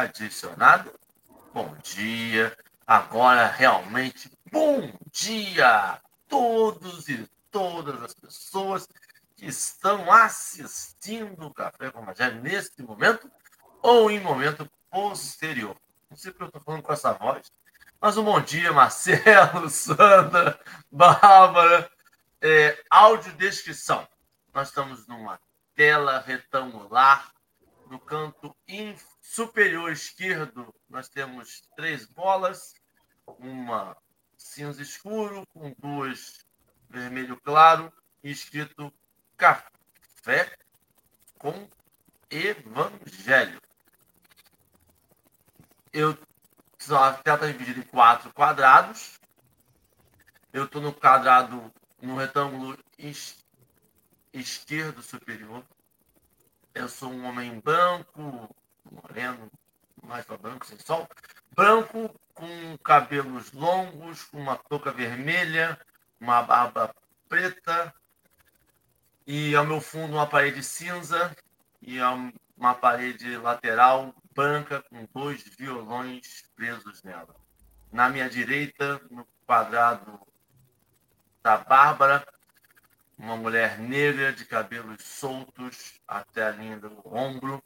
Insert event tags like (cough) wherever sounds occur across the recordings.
adicionado. Bom dia. Agora realmente bom dia a todos e todas as pessoas que estão assistindo o Café com Magé neste momento ou em momento posterior. Não sei porque eu estou falando com essa voz, mas um bom dia, Marcelo, (laughs) Sandra, Bárbara. É, audiodescrição. Nós estamos numa tela retangular. No canto superior esquerdo, nós temos três bolas, uma cinza escuro com duas vermelho claro escrito café com evangelho eu a tela está dividida em quatro quadrados. Eu estou no quadrado, no retângulo es, esquerdo superior. Eu sou um homem branco, moreno, mais para branco, sem sol. Branco, com cabelos longos, com uma touca vermelha, uma barba preta. E ao meu fundo uma parede cinza e uma parede lateral branca com dois violões presos nela. Na minha direita, no quadrado da Bárbara, uma mulher negra de cabelos soltos até a linha do ombro.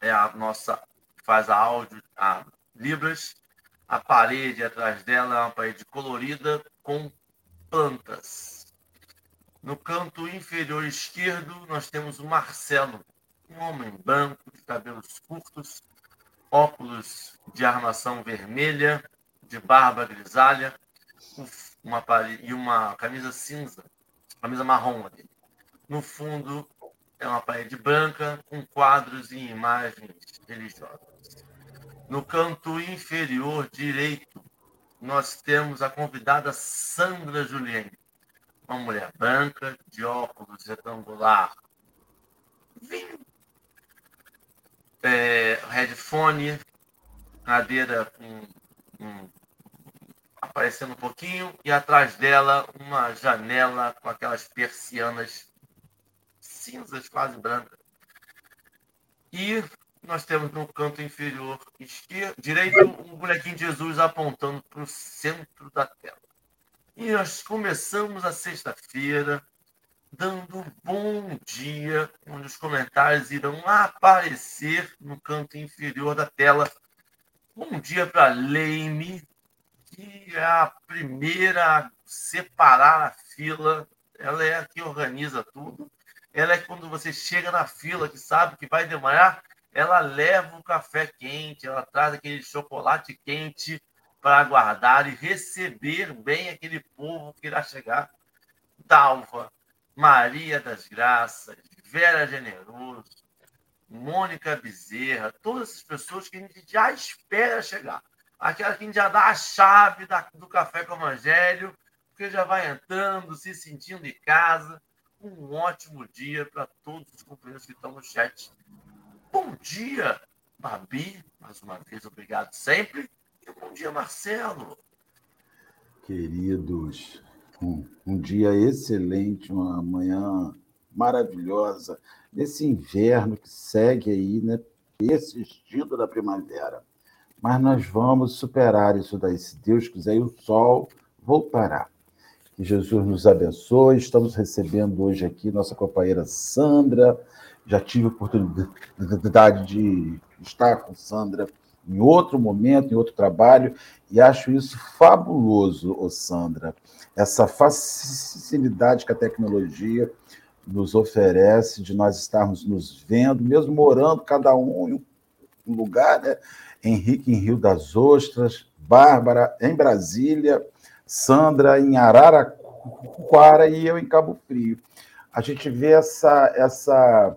É a nossa faz a áudio a libras. A parede atrás dela é uma parede colorida com plantas. No canto inferior esquerdo, nós temos o Marcelo, um homem branco, de cabelos curtos, óculos de armação vermelha, de barba grisalha, uma e uma camisa cinza, camisa marrom ali. No fundo é uma parede branca com quadros e imagens religiosas. No canto inferior direito, nós temos a convidada Sandra Julien, uma mulher branca, de óculos retangular, é, headphone, cadeira com, com, aparecendo um pouquinho, e atrás dela uma janela com aquelas persianas cinzas, quase brancas. E nós temos no canto inferior esquerdo, direito um bonequinho de Jesus apontando para o centro da tela. E nós começamos a sexta-feira dando bom dia, onde os comentários irão aparecer no canto inferior da tela. Bom dia para Leime, que é a primeira a separar a fila. Ela é a que organiza tudo. Ela é quando você chega na fila, que sabe que vai demorar, ela leva o café quente, ela traz aquele chocolate quente para aguardar e receber bem aquele povo que irá chegar. Dalva, Maria das Graças, Vera Generoso, Mônica Bezerra, todas essas pessoas que a gente já espera chegar. Aquela que a gente já dá a chave da, do café com o Evangelho, porque já vai entrando, se sentindo em casa. Um ótimo dia para todos os companheiros que estão no chat. Bom dia, Babi, mais uma vez, obrigado sempre. E bom dia, Marcelo. Queridos, um, um dia excelente, uma manhã maravilhosa, nesse inverno que segue aí, né, persistindo da primavera. Mas nós vamos superar isso daí, se Deus quiser, e o sol voltará. Que Jesus nos abençoe. Estamos recebendo hoje aqui nossa companheira Sandra. Já tive a oportunidade de estar com Sandra em outro momento, em outro trabalho, e acho isso fabuloso, ô Sandra essa facilidade que a tecnologia nos oferece de nós estarmos nos vendo, mesmo morando cada um em um lugar, né? Henrique em Rio das Ostras, Bárbara em Brasília, Sandra em Araraquara e eu em Cabo Frio. A gente vê essa, essa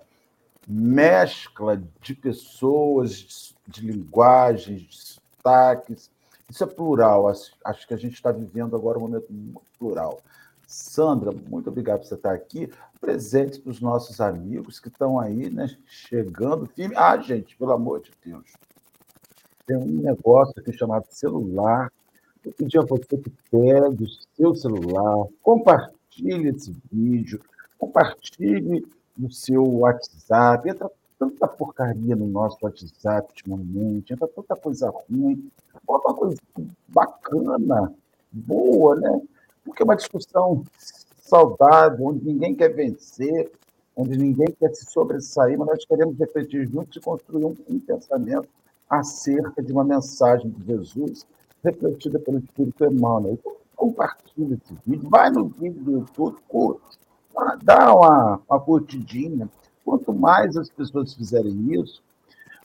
mescla de pessoas, de linguagens, de sotaques, isso é plural. Acho que a gente está vivendo agora um momento plural. Sandra, muito obrigado por você estar aqui. Presente para os nossos amigos que estão aí, né, chegando firme. Ah, gente, pelo amor de Deus. tem um negócio aqui chamado celular. Eu pedi a você que pegue o seu celular, compartilhe esse vídeo, compartilhe no seu WhatsApp. Entra tanta porcaria no nosso WhatsApp ultimamente, entra tanta coisa ruim. Bota uma coisa bacana, boa, né? Porque é uma discussão saudável, onde ninguém quer vencer, onde ninguém quer se sobressair, mas nós queremos refletir juntos e construir um, um pensamento acerca de uma mensagem de Jesus refletida pelo Espírito Emmanuel. Então, compartilha esse vídeo, vai no vídeo do YouTube, curte, dá uma, uma curtidinha. Quanto mais as pessoas fizerem isso,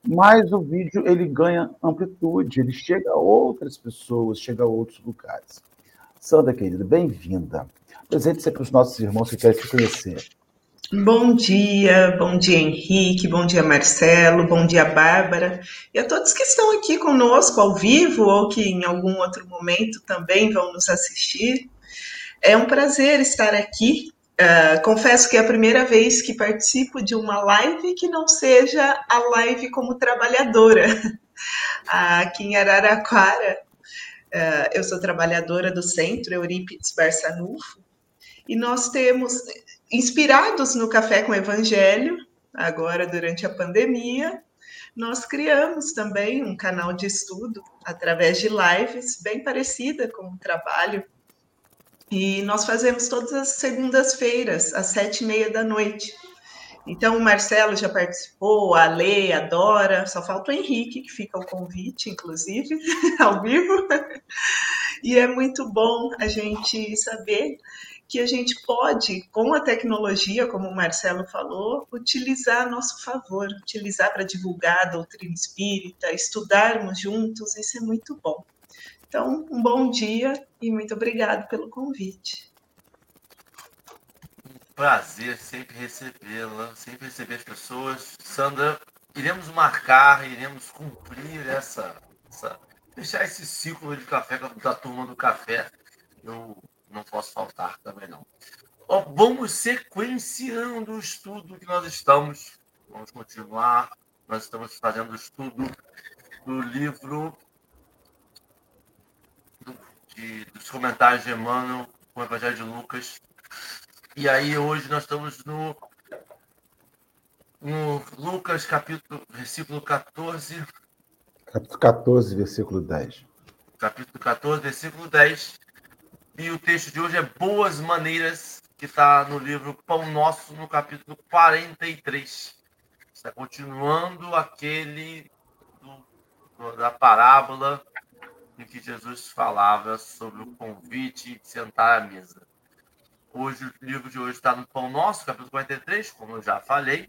mais o vídeo ele ganha amplitude, ele chega a outras pessoas, chega a outros lugares. Sandra, querida, bem-vinda. Presente-se para os nossos irmãos que querem te conhecer. Bom dia, bom dia Henrique, bom dia Marcelo, bom dia Bárbara e a todos que estão aqui conosco ao vivo ou que em algum outro momento também vão nos assistir. É um prazer estar aqui. Uh, confesso que é a primeira vez que participo de uma live que não seja a live como trabalhadora. (laughs) aqui em Araraquara, uh, eu sou trabalhadora do Centro Eurípides Barçanufo e nós temos inspirados no Café com Evangelho, agora durante a pandemia, nós criamos também um canal de estudo através de lives, bem parecida com o trabalho. E nós fazemos todas as segundas-feiras, às sete e meia da noite. Então, o Marcelo já participou, a Lê, a Dora, só falta o Henrique, que fica o convite, inclusive, (laughs) ao vivo. E é muito bom a gente saber que a gente pode, com a tecnologia, como o Marcelo falou, utilizar a nosso favor, utilizar para divulgar a doutrina espírita, estudarmos juntos, isso é muito bom. Então, um bom dia e muito obrigado pelo convite. Prazer sempre recebê-la, sempre receber as pessoas. Sandra, iremos marcar, iremos cumprir essa, essa deixar esse ciclo de café da turma do café. Eu não posso faltar também não. Ó, vamos sequenciando o estudo que nós estamos. Vamos continuar. Nós estamos fazendo o estudo do livro do, de, dos comentários de Emmanuel com o Evangelho de Lucas. E aí hoje nós estamos no, no Lucas capítulo, versículo 14. Capítulo 14, versículo 10. Capítulo 14, versículo 10. E o texto de hoje é Boas Maneiras, que está no livro Pão Nosso, no capítulo 43. Está continuando aquele do, da parábola em que Jesus falava sobre o convite de sentar à mesa. Hoje, o livro de hoje está no Pão Nosso, capítulo 43, como eu já falei.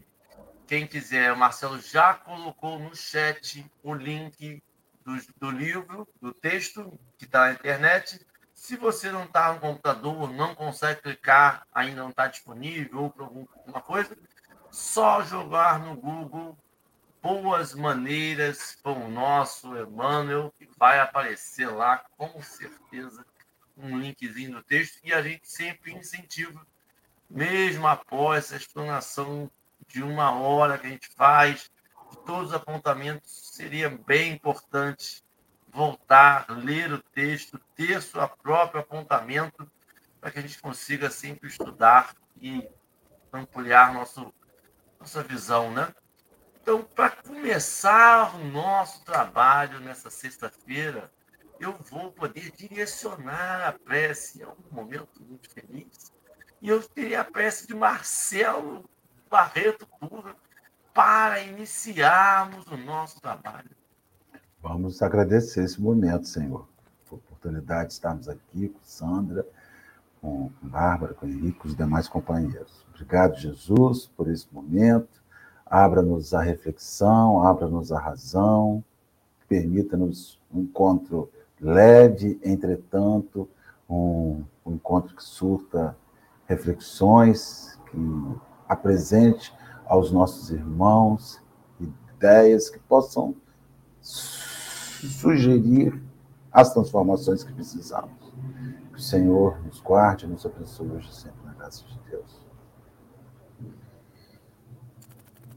Quem quiser, o Marcelo já colocou no chat o link do, do livro, do texto, que está na internet. Se você não está no computador, não consegue clicar, ainda não está disponível ou por alguma coisa, só jogar no Google Boas Maneiras Pão Nosso Emmanuel e vai aparecer lá com certeza um linkzinho no texto e a gente sempre incentiva, mesmo após essa explanação de uma hora que a gente faz, todos os apontamentos, seria bem importante voltar, ler o texto, ter seu próprio apontamento, para que a gente consiga sempre estudar e ampliar nosso, nossa visão, né? Então, para começar o nosso trabalho nessa sexta-feira, eu vou poder direcionar a prece. É um momento muito feliz. E eu teria a prece de Marcelo Barreto Pura para iniciarmos o nosso trabalho. Vamos agradecer esse momento, Senhor. A oportunidade de estarmos aqui com Sandra, com Bárbara, com Henrique, com os demais companheiros. Obrigado, Jesus, por esse momento. Abra-nos a reflexão, abra-nos a razão, permita-nos um encontro leve, entretanto, um, um encontro que surta reflexões, que apresente aos nossos irmãos ideias que possam sugerir as transformações que precisamos. Que o Senhor nos guarde, nos abençoe hoje sempre na graça de Deus.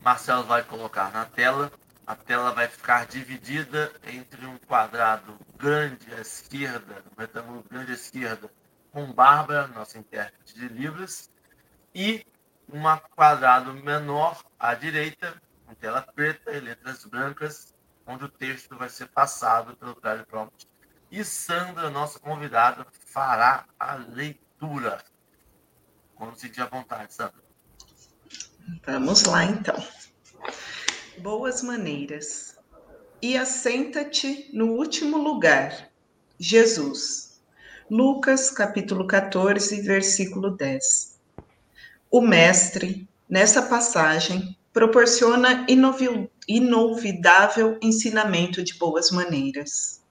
Marcelo vai colocar na tela a tela vai ficar dividida entre um quadrado grande à esquerda, um retângulo grande à esquerda, com Bárbara, nossa intérprete de Libras, e um quadrado menor à direita, com tela preta e letras brancas, onde o texto vai ser passado pelo teleprompter. E Sandra, nossa convidada, fará a leitura. Quando sentir à vontade, Sandra. Vamos lá, então. Boas maneiras. E assenta-te no último lugar, Jesus. Lucas, capítulo 14, versículo 10. O Mestre, nessa passagem, proporciona inolvidável ensinamento de boas maneiras.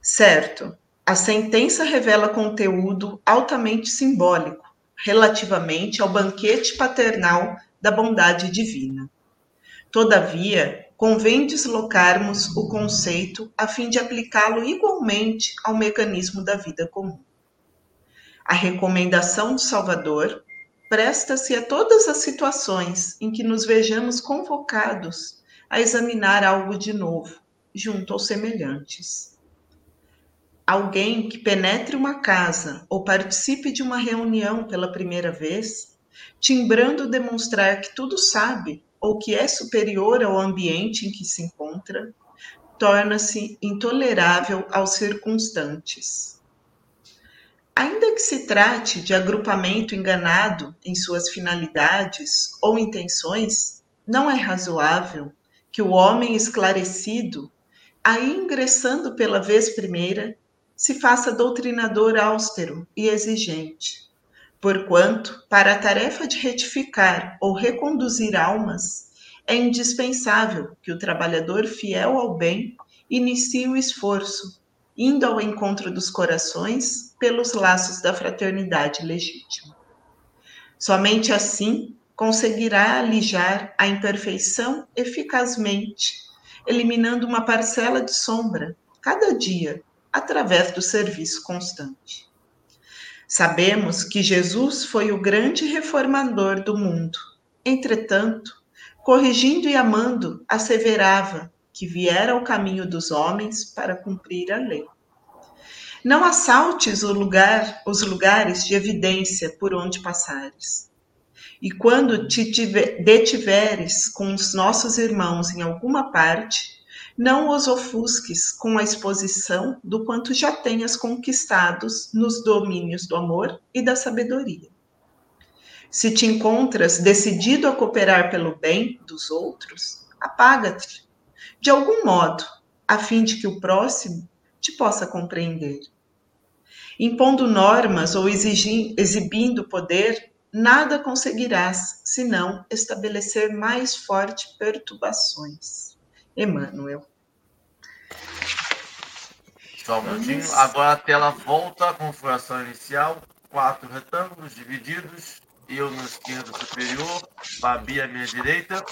Certo, a sentença revela conteúdo altamente simbólico relativamente ao banquete paternal da bondade divina. Todavia, convém deslocarmos o conceito a fim de aplicá-lo igualmente ao mecanismo da vida comum. A recomendação do Salvador presta-se a todas as situações em que nos vejamos convocados a examinar algo de novo, junto aos semelhantes. Alguém que penetre uma casa ou participe de uma reunião pela primeira vez, timbrando demonstrar que tudo sabe ou que é superior ao ambiente em que se encontra, torna-se intolerável aos circunstantes. Ainda que se trate de agrupamento enganado em suas finalidades ou intenções, não é razoável que o homem esclarecido, aí ingressando pela vez primeira, se faça doutrinador austero e exigente Porquanto, para a tarefa de retificar ou reconduzir almas, é indispensável que o trabalhador fiel ao bem inicie o esforço, indo ao encontro dos corações pelos laços da fraternidade legítima. Somente assim conseguirá alijar a imperfeição eficazmente, eliminando uma parcela de sombra cada dia através do serviço constante. Sabemos que Jesus foi o grande reformador do mundo. Entretanto, corrigindo e amando, asseverava que viera ao caminho dos homens para cumprir a lei. Não assaltes lugar, os lugares de evidência por onde passares. E quando te detiveres com os nossos irmãos em alguma parte, não os ofusques com a exposição do quanto já tenhas conquistados nos domínios do amor e da sabedoria. Se te encontras decidido a cooperar pelo bem dos outros, apaga-te, de algum modo, a fim de que o próximo te possa compreender. Impondo normas ou exibindo poder, nada conseguirás senão estabelecer mais fortes perturbações. Emmanuel. Só um minutinho. Agora a tela volta à configuração inicial. Quatro retângulos divididos. Eu no esquerdo superior, Babi à minha direita,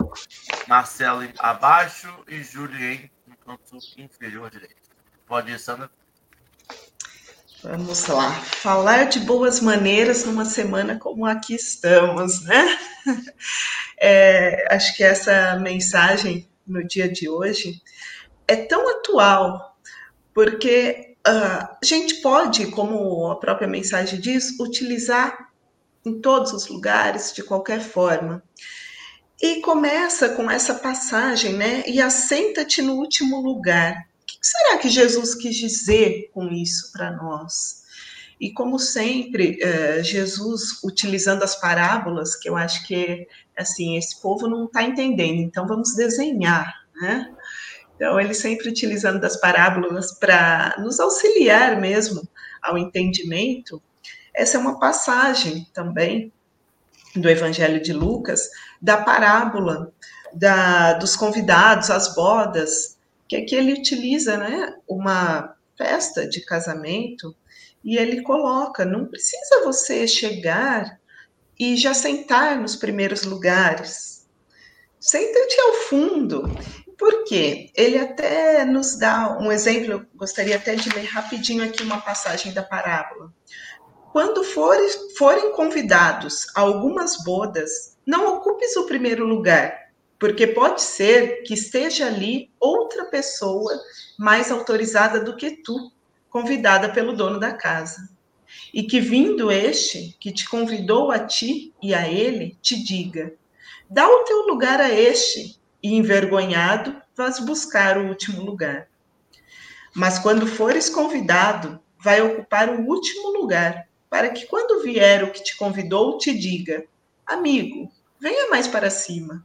Marcelo abaixo e Julien no canto inferior direito. Pode ir, Sandra. Vamos lá. Falar de boas maneiras numa semana como aqui estamos, né? (laughs) É, acho que essa mensagem no dia de hoje é tão atual, porque uh, a gente pode, como a própria mensagem diz, utilizar em todos os lugares, de qualquer forma. E começa com essa passagem, né? E assenta-te no último lugar. Que será que Jesus quis dizer com isso para nós? E como sempre, uh, Jesus utilizando as parábolas, que eu acho que assim esse povo não está entendendo, então vamos desenhar, né? Então ele sempre utilizando das parábolas para nos auxiliar mesmo ao entendimento. Essa é uma passagem também do Evangelho de Lucas da parábola da, dos convidados às bodas, que aqui ele utiliza, né, uma festa de casamento e ele coloca: não precisa você chegar e já sentar nos primeiros lugares. Senta-te ao fundo. Por quê? Ele até nos dá um exemplo, eu gostaria até de ler rapidinho aqui uma passagem da parábola. Quando forem convidados a algumas bodas, não ocupes o primeiro lugar, porque pode ser que esteja ali outra pessoa mais autorizada do que tu, convidada pelo dono da casa. E que vindo este, que te convidou a ti e a ele, te diga: dá o teu lugar a este, e envergonhado, vás buscar o último lugar. Mas quando fores convidado, vai ocupar o último lugar, para que quando vier o que te convidou, te diga: amigo, venha mais para cima.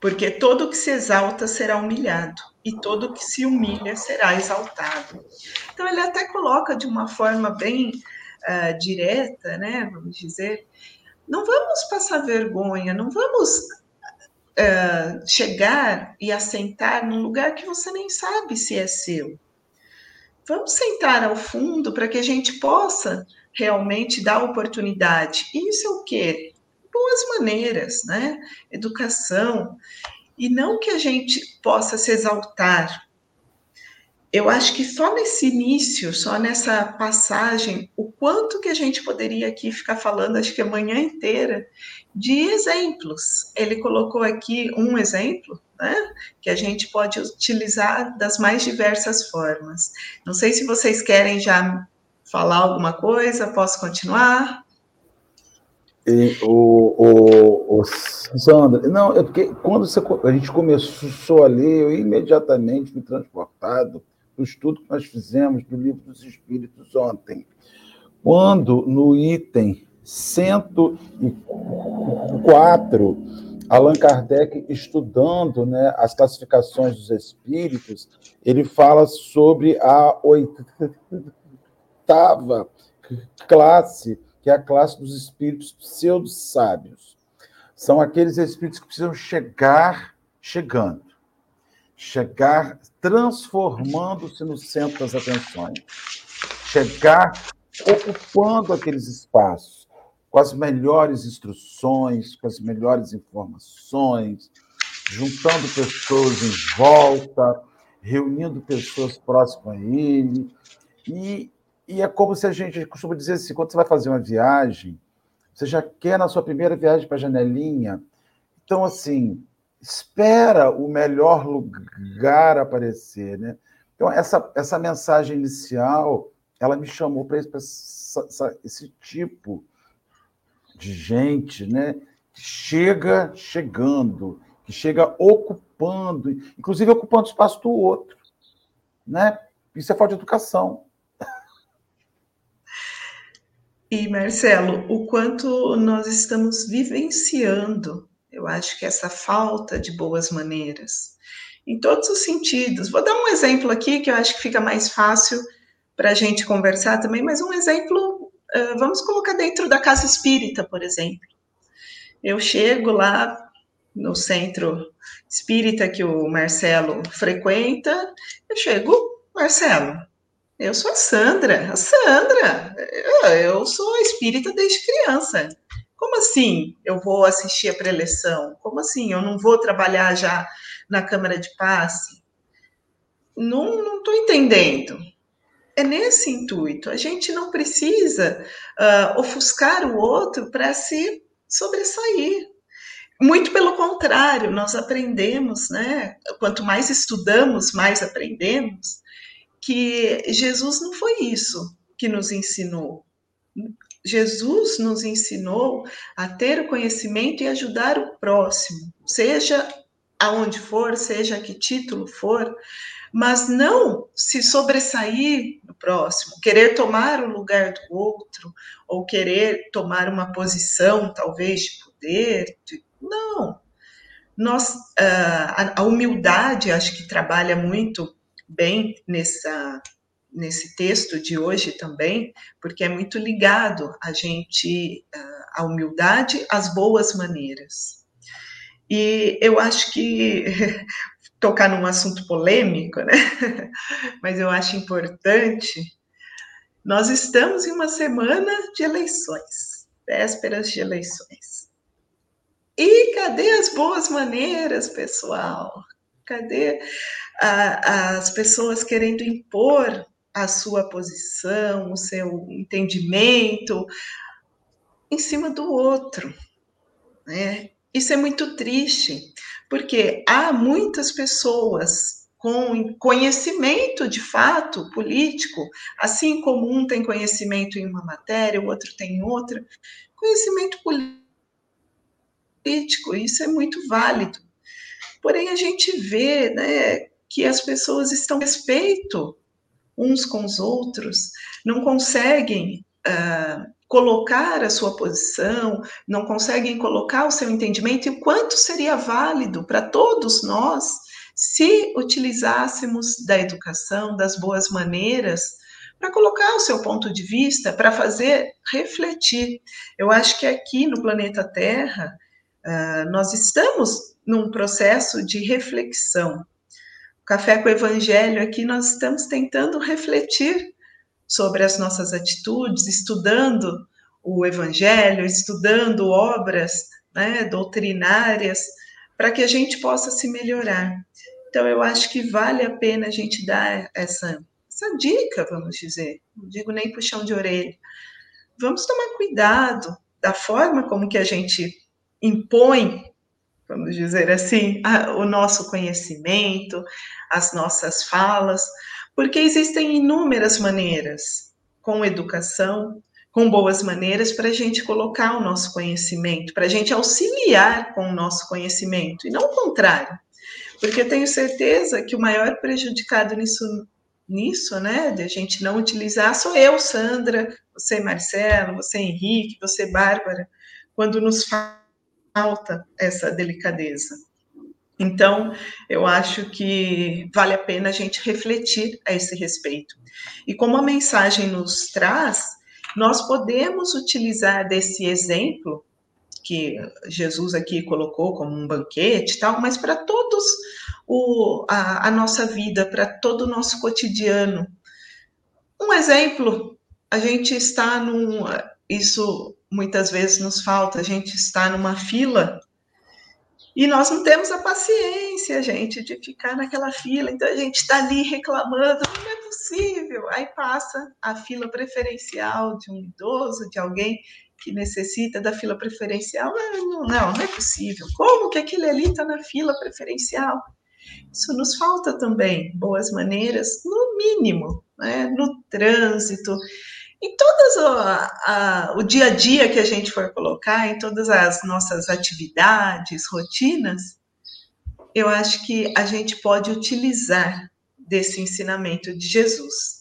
Porque todo que se exalta será humilhado, e todo que se humilha será exaltado. Então, ele até coloca de uma forma bem uh, direta, né? Vamos dizer, não vamos passar vergonha, não vamos uh, chegar e assentar num lugar que você nem sabe se é seu. Vamos sentar ao fundo para que a gente possa realmente dar oportunidade. Isso é o quê? Boas maneiras, né? Educação. E não que a gente possa se exaltar, eu acho que só nesse início, só nessa passagem, o quanto que a gente poderia aqui ficar falando, acho que a manhã inteira, de exemplos. Ele colocou aqui um exemplo, né, que a gente pode utilizar das mais diversas formas. Não sei se vocês querem já falar alguma coisa, posso continuar? E, o, o, o Sandra, não, é porque quando você, a gente começou a ler, eu imediatamente fui transportado do estudo que nós fizemos do Livro dos Espíritos ontem. Quando, no item 104, Allan Kardec, estudando né, as classificações dos espíritos, ele fala sobre a oitava classe, que é a classe dos espíritos pseudo-sábios. São aqueles espíritos que precisam chegar chegando chegar transformando-se no centro das atenções, chegar ocupando aqueles espaços com as melhores instruções, com as melhores informações, juntando pessoas em volta, reunindo pessoas próximas a ele. E, e é como se a gente costuma dizer assim: quando você vai fazer uma viagem, você já quer na sua primeira viagem para a janelinha. Então, assim, espera o melhor lugar aparecer, né? Então essa essa mensagem inicial, ela me chamou para esse, tipo de gente, né? Que chega chegando, que chega ocupando, inclusive ocupando o espaço do outro, né? Isso é falta de educação. E Marcelo, o quanto nós estamos vivenciando eu acho que essa falta de boas maneiras, em todos os sentidos. Vou dar um exemplo aqui que eu acho que fica mais fácil para a gente conversar também, mas um exemplo, vamos colocar dentro da casa espírita, por exemplo. Eu chego lá no centro espírita que o Marcelo frequenta, eu chego, Marcelo, eu sou a Sandra, a Sandra, eu sou espírita desde criança. Como assim eu vou assistir a preleção? Como assim eu não vou trabalhar já na Câmara de Passe? Não estou entendendo. É nesse intuito. A gente não precisa uh, ofuscar o outro para se sobressair. Muito pelo contrário, nós aprendemos, né? Quanto mais estudamos, mais aprendemos, que Jesus não foi isso que nos ensinou. Jesus nos ensinou a ter o conhecimento e ajudar o próximo, seja aonde for, seja a que título for, mas não se sobressair no próximo, querer tomar o lugar do outro, ou querer tomar uma posição, talvez, de poder. De... Não. Nós, ah, a humildade, acho que trabalha muito bem nessa, nesse texto de hoje também, porque é muito ligado a gente a humildade, às boas maneiras. E eu acho que (laughs) tocar num assunto polêmico, né? (laughs) Mas eu acho importante. Nós estamos em uma semana de eleições, vésperas de eleições. E cadê as boas maneiras, pessoal? Cadê as pessoas querendo impor a sua posição, o seu entendimento em cima do outro. Né? Isso é muito triste, Porque há muitas pessoas com conhecimento de fato político, assim como um tem conhecimento em uma matéria, o outro tem outra, conhecimento político, isso é muito válido. Porém, a gente vê né, que as pessoas estão respeito uns com os outros, não conseguem uh, colocar a sua posição, não conseguem colocar o seu entendimento e o quanto seria válido para todos nós se utilizássemos da educação, das boas maneiras, para colocar o seu ponto de vista, para fazer refletir. Eu acho que aqui no planeta Terra, uh, nós estamos num processo de reflexão. Café com o Evangelho aqui, nós estamos tentando refletir sobre as nossas atitudes, estudando o Evangelho, estudando obras né, doutrinárias, para que a gente possa se melhorar. Então, eu acho que vale a pena a gente dar essa, essa dica, vamos dizer, não digo nem puxão de orelha. Vamos tomar cuidado da forma como que a gente impõe, vamos dizer assim, a, o nosso conhecimento, as nossas falas, porque existem inúmeras maneiras, com educação, com boas maneiras, para a gente colocar o nosso conhecimento, para a gente auxiliar com o nosso conhecimento, e não o contrário. Porque eu tenho certeza que o maior prejudicado nisso, nisso, né, de a gente não utilizar, sou eu, Sandra, você, Marcelo, você, Henrique, você, Bárbara, quando nos falta essa delicadeza. Então, eu acho que vale a pena a gente refletir a esse respeito. E como a mensagem nos traz, nós podemos utilizar desse exemplo que Jesus aqui colocou como um banquete e tal, mas para todos o, a, a nossa vida, para todo o nosso cotidiano. Um exemplo, a gente está num. Isso muitas vezes nos falta, a gente está numa fila e nós não temos a paciência, gente, de ficar naquela fila. Então a gente está ali reclamando, não é possível. Aí passa a fila preferencial de um idoso, de alguém que necessita da fila preferencial. Não, não, não é possível. Como que aquele ali está na fila preferencial? Isso nos falta também, boas maneiras, no mínimo, né? no trânsito, em todas o, a, o dia a dia que a gente for colocar, em todas as nossas atividades, rotinas, eu acho que a gente pode utilizar desse ensinamento de Jesus.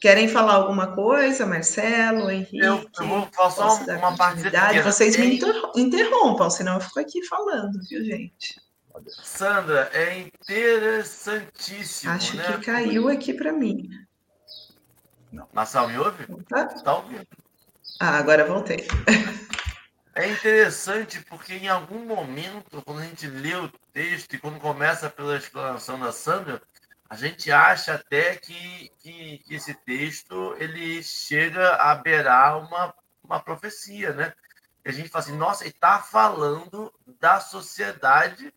Querem falar alguma coisa, Marcelo, Henrique? Eu, eu vou falar só uma parte. Vocês me interrompam, senão eu fico aqui falando, viu, gente? Sandra, é interessantíssimo. Acho né? que caiu aqui para mim. Não. Marcelo, me ouve? Tá. Tá ouvindo. Ah, agora voltei. É interessante porque em algum momento, quando a gente lê o texto e quando começa pela explanação da Sandra, a gente acha até que, que, que esse texto ele chega a beirar uma, uma profecia, né? E a gente fala assim, nossa, ele está falando da sociedade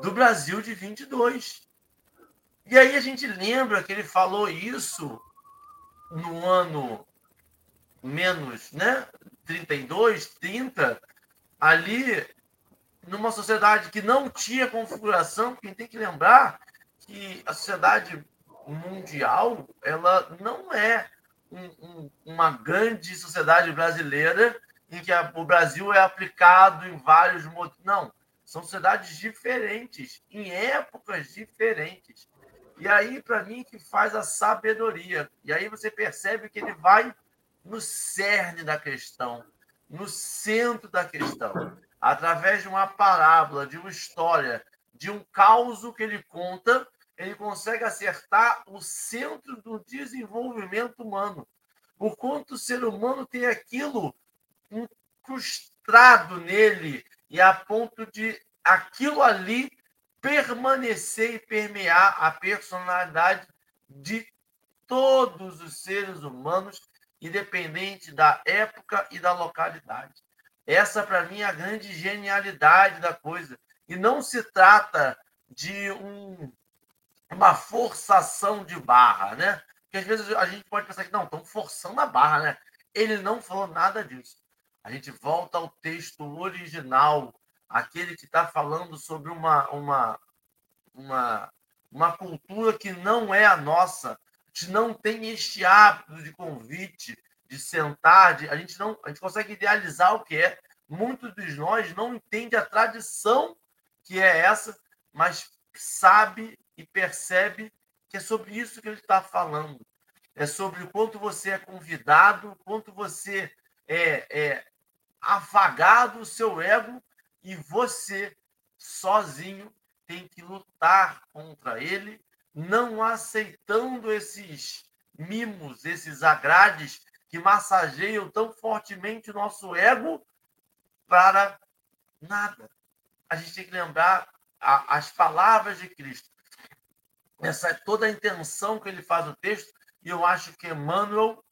do Brasil de 22. E aí a gente lembra que ele falou isso no ano menos né, 32, 30, ali numa sociedade que não tinha configuração, quem tem que lembrar que a sociedade mundial ela não é um, um, uma grande sociedade brasileira em que a, o Brasil é aplicado em vários. Não, são sociedades diferentes, em épocas diferentes. E aí, para mim, que faz a sabedoria. E aí você percebe que ele vai no cerne da questão, no centro da questão, através de uma parábola, de uma história, de um caos que ele conta, ele consegue acertar o centro do desenvolvimento humano. O quanto o ser humano tem aquilo incrustado nele e a ponto de aquilo ali permanecer e permear a personalidade de todos os seres humanos, independente da época e da localidade. Essa, para mim, é a grande genialidade da coisa. E não se trata de um, uma forçação de barra, né? Porque às vezes a gente pode pensar que não, estão forçando a barra, né? Ele não falou nada disso. A gente volta ao texto original aquele que está falando sobre uma, uma, uma, uma cultura que não é a nossa. A gente não tem este hábito de convite, de sentar, de, a gente não a gente consegue idealizar o que é. Muitos de nós não entendem a tradição que é essa, mas sabe e percebe que é sobre isso que ele está falando. É sobre o quanto você é convidado, o quanto você é, é afagado o seu ego e você sozinho tem que lutar contra ele, não aceitando esses mimos, esses agrades que massageiam tão fortemente o nosso ego para nada. A gente tem que lembrar a, as palavras de Cristo. Essa é toda a intenção que ele faz no texto, e eu acho que Emmanuel,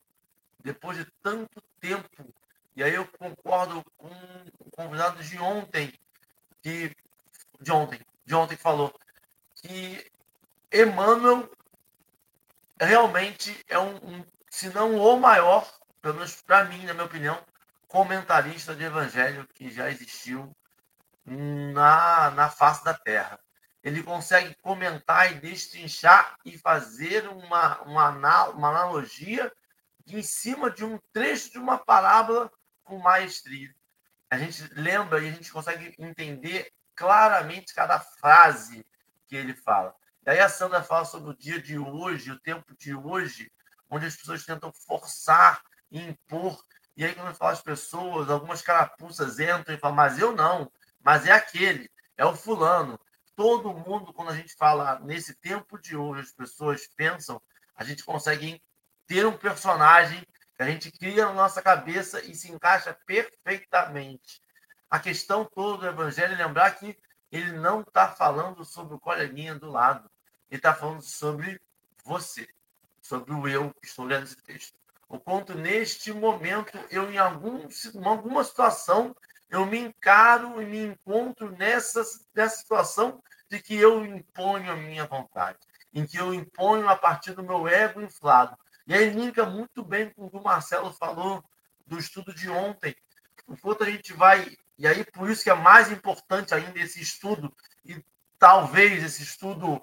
depois de tanto tempo, e aí eu concordo com o convidado de ontem, que de ontem, de ontem que falou que Emmanuel realmente é um, um se não o maior, pelo menos para mim, na minha opinião, comentarista de evangelho que já existiu na, na face da Terra. Ele consegue comentar e destrinchar e fazer uma, uma, uma analogia em cima de um trecho de uma parábola com maestria. A gente lembra e a gente consegue entender claramente cada frase que ele fala. E aí a Sandra fala sobre o dia de hoje, o tempo de hoje, onde as pessoas tentam forçar e impor. E aí, quando fala as pessoas, algumas carapuças entram e falam, mas eu não, mas é aquele, é o fulano. Todo mundo, quando a gente fala nesse tempo de hoje, as pessoas pensam, a gente consegue ter um personagem que a gente cria na nossa cabeça e se encaixa perfeitamente. A questão toda do evangelho é lembrar que ele não está falando sobre o coleguinha do lado. Ele está falando sobre você, sobre o eu que estou lendo esse texto. O quanto neste momento eu, em algum, alguma situação, eu me encaro e me encontro nessa, nessa situação de que eu imponho a minha vontade, em que eu imponho a partir do meu ego inflado. E aí linka muito bem com o que o Marcelo falou do estudo de ontem. Enquanto a gente vai. E aí, por isso que é mais importante ainda esse estudo, e talvez esse estudo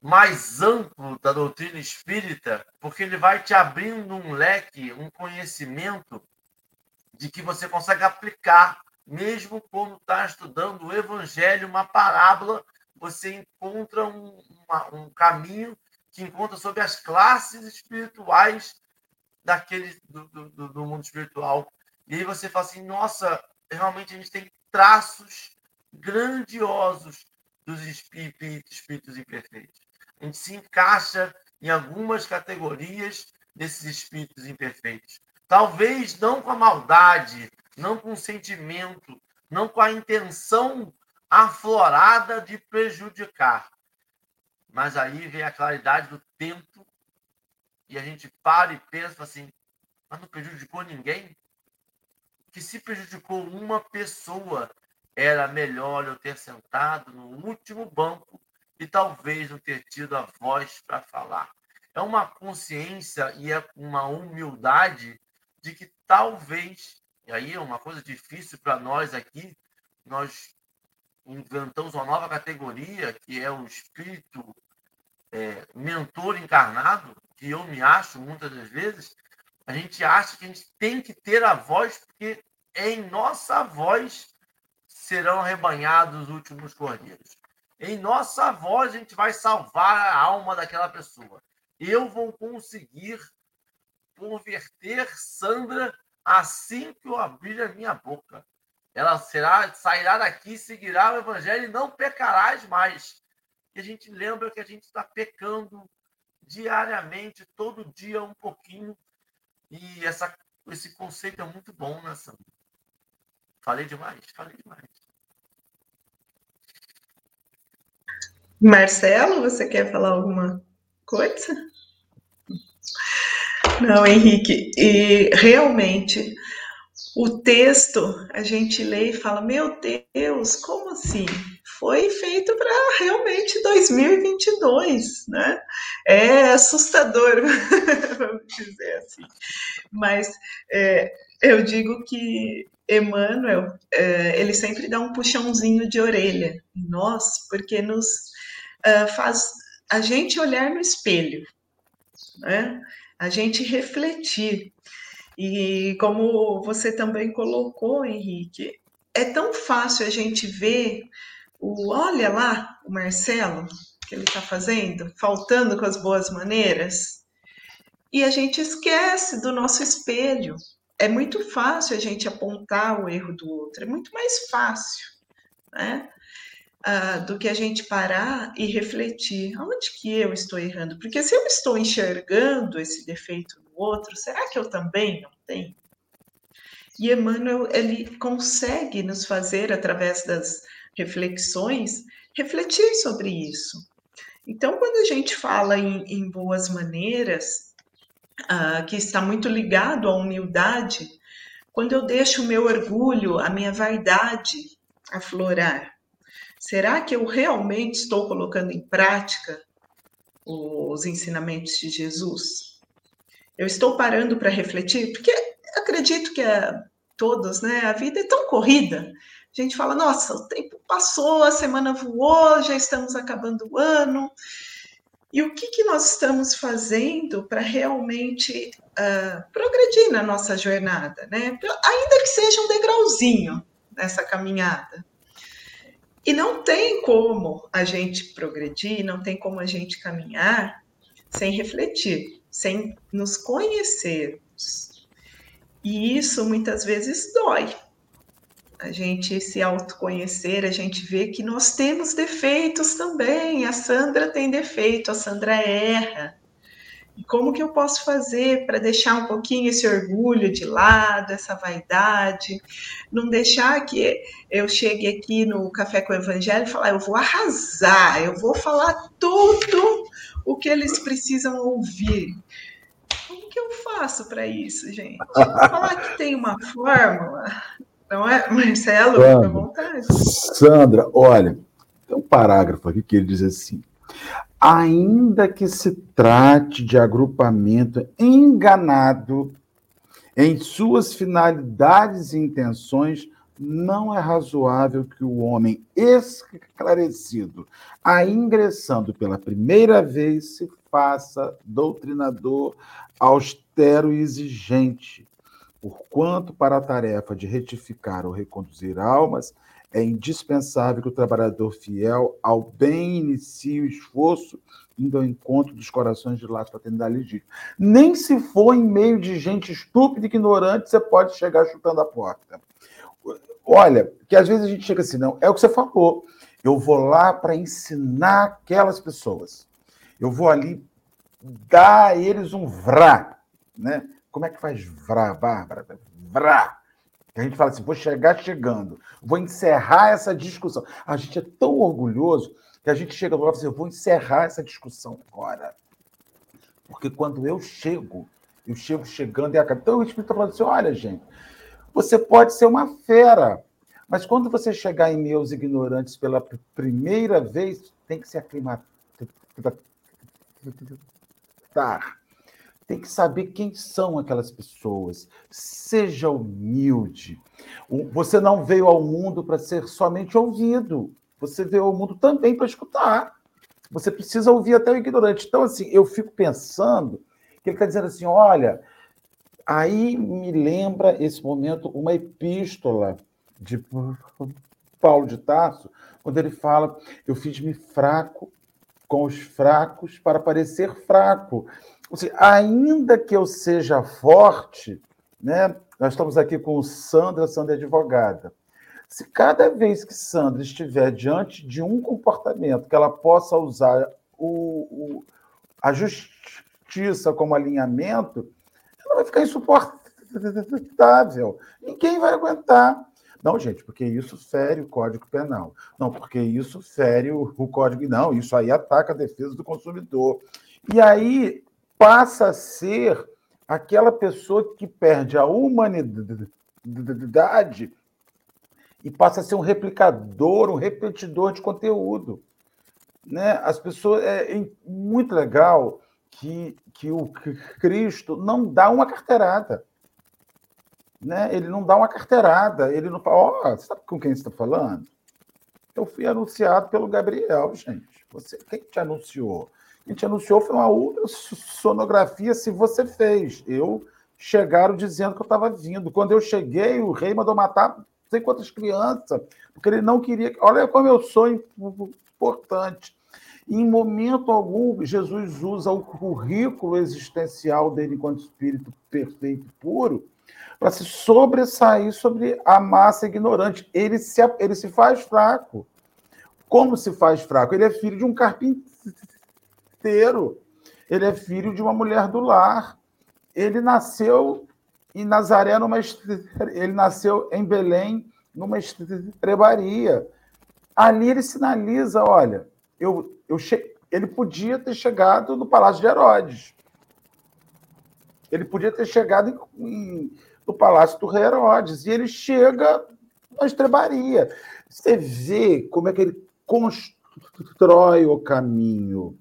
mais amplo da doutrina espírita, porque ele vai te abrindo um leque, um conhecimento de que você consegue aplicar, mesmo quando está estudando o Evangelho, uma parábola, você encontra um, uma, um caminho que encontra sobre as classes espirituais daquele do, do, do mundo espiritual. E aí você fala assim, nossa, realmente a gente tem traços grandiosos dos espíritos, espíritos imperfeitos. A gente se encaixa em algumas categorias desses espíritos imperfeitos. Talvez não com a maldade, não com o sentimento, não com a intenção aflorada de prejudicar. Mas aí vem a claridade do tempo e a gente para e pensa assim: mas não prejudicou ninguém? Que se prejudicou uma pessoa, era melhor eu ter sentado no último banco e talvez não ter tido a voz para falar. É uma consciência e é uma humildade de que talvez, e aí é uma coisa difícil para nós aqui, nós inventamos uma nova categoria, que é o espírito é, mentor encarnado, que eu me acho muitas das vezes, a gente acha que a gente tem que ter a voz, porque em nossa voz serão arrebanhados os últimos cordeiros. Em nossa voz a gente vai salvar a alma daquela pessoa. Eu vou conseguir converter Sandra assim que eu abrir a minha boca. Ela será, sairá daqui, seguirá o evangelho e não pecarás mais. E a gente lembra que a gente está pecando diariamente, todo dia um pouquinho. E essa, esse conceito é muito bom, né, Sandra? Falei demais? Falei demais. Marcelo, você quer falar alguma coisa? Não, Henrique, e realmente o texto a gente lê e fala: Meu Deus, como assim? foi feito para realmente 2022, né? É assustador, (laughs) vamos dizer assim. Mas é, eu digo que Emmanuel, é, ele sempre dá um puxãozinho de orelha em nós, porque nos é, faz a gente olhar no espelho, né? A gente refletir. E como você também colocou, Henrique, é tão fácil a gente ver o olha lá, o Marcelo, que ele está fazendo, faltando com as boas maneiras, e a gente esquece do nosso espelho. É muito fácil a gente apontar o erro do outro, é muito mais fácil, né? Ah, do que a gente parar e refletir aonde que eu estou errando. Porque se eu estou enxergando esse defeito outro, será que eu também não tenho? E Emmanuel, ele consegue nos fazer, através das reflexões, refletir sobre isso. Então, quando a gente fala em, em boas maneiras, uh, que está muito ligado à humildade, quando eu deixo o meu orgulho, a minha vaidade aflorar, será que eu realmente estou colocando em prática os ensinamentos de Jesus? Eu estou parando para refletir, porque acredito que a, todos, né? A vida é tão corrida. A gente fala, nossa, o tempo passou, a semana voou, já estamos acabando o ano. E o que, que nós estamos fazendo para realmente uh, progredir na nossa jornada, né? Ainda que seja um degrauzinho nessa caminhada. E não tem como a gente progredir, não tem como a gente caminhar sem refletir, sem nos conhecermos. E isso muitas vezes dói. A gente se autoconhecer, a gente vê que nós temos defeitos também. A Sandra tem defeito, a Sandra erra. E como que eu posso fazer para deixar um pouquinho esse orgulho de lado, essa vaidade, não deixar que eu chegue aqui no Café com o Evangelho e falar, eu vou arrasar, eu vou falar tudo o que eles precisam ouvir que eu faço para isso, gente? Falar que tem uma fórmula, não é? Marcelo, Sandra, fica à vontade. Sandra, olha, tem um parágrafo aqui que ele diz assim: ainda que se trate de agrupamento enganado em suas finalidades e intenções, não é razoável que o homem esclarecido, a ingressando pela primeira vez, se faça doutrinador austero e exigente, porquanto para a tarefa de retificar ou reconduzir almas é indispensável que o trabalhador fiel ao bem inicie o esforço indo ao encontro dos corações de laço fraternidade legítima. Nem se for em meio de gente estúpida e ignorante, você pode chegar chutando a porta. Olha, que às vezes a gente chega assim, não, é o que você falou. Eu vou lá para ensinar aquelas pessoas. Eu vou ali dar a eles um vrá, né? Como é que faz vrá, Bárbara? Vrá. A gente fala assim, vou chegar chegando, vou encerrar essa discussão. A gente é tão orgulhoso que a gente chega lá e fala assim, eu vou encerrar essa discussão agora. Porque quando eu chego, eu chego chegando e acabo. Então o Espírito está falando assim, olha, gente, você pode ser uma fera, mas quando você chegar em meus ignorantes pela primeira vez, tem que se aclimatar. Tem que saber quem são aquelas pessoas. Seja humilde. Você não veio ao mundo para ser somente ouvido. Você veio ao mundo também para escutar. Você precisa ouvir até o ignorante. Então, assim, eu fico pensando que ele está dizendo assim: olha, aí me lembra esse momento uma epístola de Paulo de Tarso, quando ele fala: Eu fiz-me fraco com os fracos para parecer fraco. Seja, ainda que eu seja forte, né? Nós estamos aqui com o Sandra, Sandra é advogada. Se cada vez que Sandra estiver diante de um comportamento que ela possa usar o, o, a justiça como alinhamento, vai ficar insuportável. Ninguém vai aguentar. Não, gente, porque isso fere o Código Penal. Não, porque isso fere o, o Código. Não, isso aí ataca a defesa do consumidor. E aí passa a ser aquela pessoa que perde a humanidade e passa a ser um replicador, um repetidor de conteúdo. Né? As pessoas é, é muito legal que, que o Cristo não dá uma carteirada. Né? Ele não dá uma carteirada, ele não fala, ó, oh, sabe com quem você está falando? Eu fui anunciado pelo Gabriel, gente. Você, quem te anunciou? Quem te anunciou foi uma ultrassonografia se você fez. Eu chegaram dizendo que eu estava vindo. Quando eu cheguei, o rei mandou matar sei quantas crianças, porque ele não queria. Olha como eu sou importante. Em momento algum, Jesus usa o currículo existencial dele enquanto espírito perfeito e puro para se sobressair sobre a massa ignorante. Ele se, ele se faz fraco. Como se faz fraco? Ele é filho de um carpinteiro. Ele é filho de uma mulher do lar. Ele nasceu em Nazaré, numa ele nasceu em Belém, numa estrebaria. Ali ele sinaliza: olha, eu, eu che... ele podia ter chegado no Palácio de Herodes. Ele podia ter chegado em, em, no Palácio do Rei Herodes. E ele chega na estrebaria. Você vê como é que ele constrói o caminho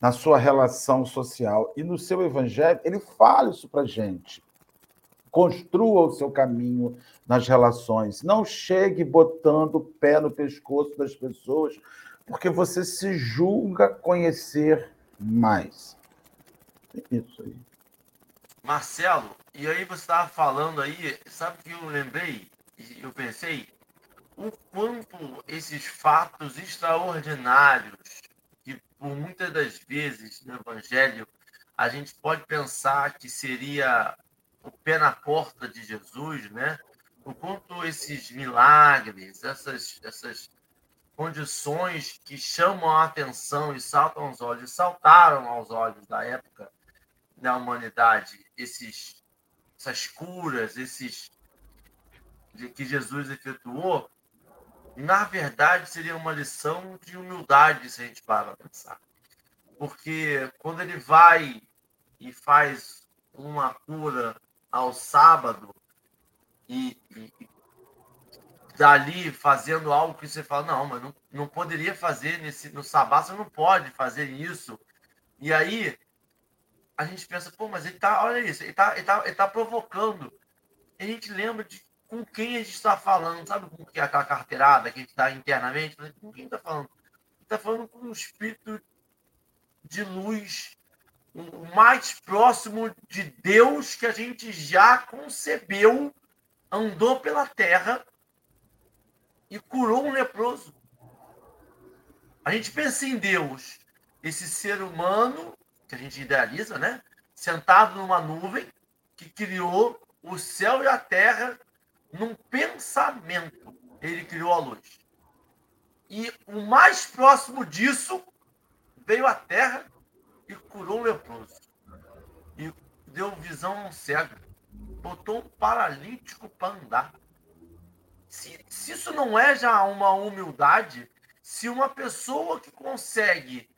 na sua relação social e no seu evangelho, ele fala isso para gente. Construa o seu caminho nas relações. Não chegue botando o pé no pescoço das pessoas, porque você se julga conhecer mais. É isso aí. Marcelo, e aí você estava falando aí, sabe que eu lembrei? Eu pensei o quanto esses fatos extraordinários, que por muitas das vezes no Evangelho a gente pode pensar que seria o pé na porta de Jesus, né? O quanto esses milagres, essas, essas condições que chamam a atenção e saltam aos olhos, saltaram aos olhos da época da humanidade, esses, essas curas, esses que Jesus efetuou, na verdade seria uma lição de humildade se a gente para pensar. Porque quando ele vai e faz uma cura ao sábado e, e, e dali fazendo algo que você fala, não, mas não, não poderia fazer nesse, no sábado, você não pode fazer isso. E aí a gente pensa, pô, mas ele tá, olha isso, ele tá, ele tá, ele tá provocando. E a gente lembra de com quem a gente está falando, sabe com que é aquela carteirada que a gente está internamente? Com quem está falando? Está falando com um espírito de luz o mais próximo de Deus que a gente já concebeu, andou pela terra e curou um leproso. A gente pensa em Deus, esse ser humano que a gente idealiza, né? Sentado numa nuvem que criou o céu e a terra num pensamento. Ele criou a luz. E o mais próximo disso veio a terra e curou o leproso. E deu visão a um cego. Botou um paralítico para andar. Se, se isso não é já uma humildade, se uma pessoa que consegue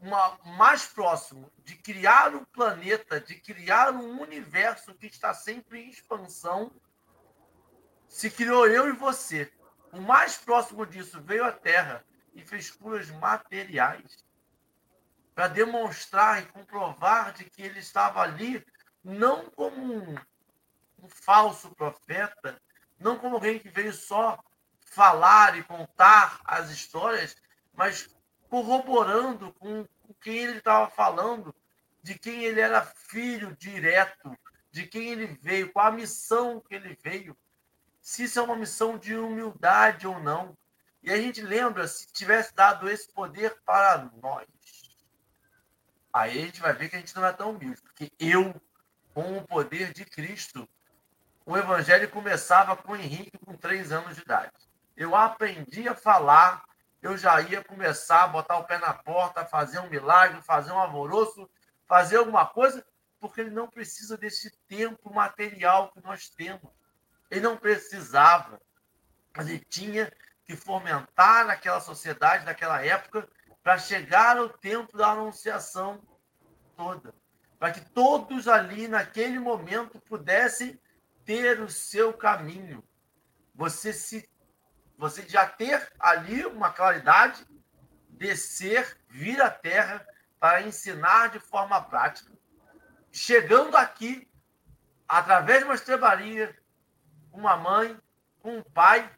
uma, mais próximo de criar um planeta, de criar um universo que está sempre em expansão, se criou eu e você. O mais próximo disso veio a Terra e fez curas materiais para demonstrar e comprovar de que ele estava ali não como um, um falso profeta, não como alguém que veio só falar e contar as histórias, mas corroborando com, quem ele estava falando, de quem ele era filho direto, de quem ele veio, qual a missão que ele veio, se isso é uma missão de humildade ou não. E a gente lembra, se tivesse dado esse poder para nós, aí a gente vai ver que a gente não é tão humilde, porque eu, com o poder de Cristo, o evangelho começava com Henrique com três anos de idade. Eu aprendi a falar, eu já ia começar a botar o pé na porta, fazer um milagre, fazer um alvoroço, fazer alguma coisa, porque ele não precisa desse tempo material que nós temos. Ele não precisava, ele tinha que fomentar naquela sociedade, naquela época, para chegar ao tempo da anunciação toda, para que todos ali naquele momento pudessem ter o seu caminho. você se você já ter ali uma claridade, descer, vir à terra para ensinar de forma prática. Chegando aqui, através de uma estrebaria, uma mãe, um pai,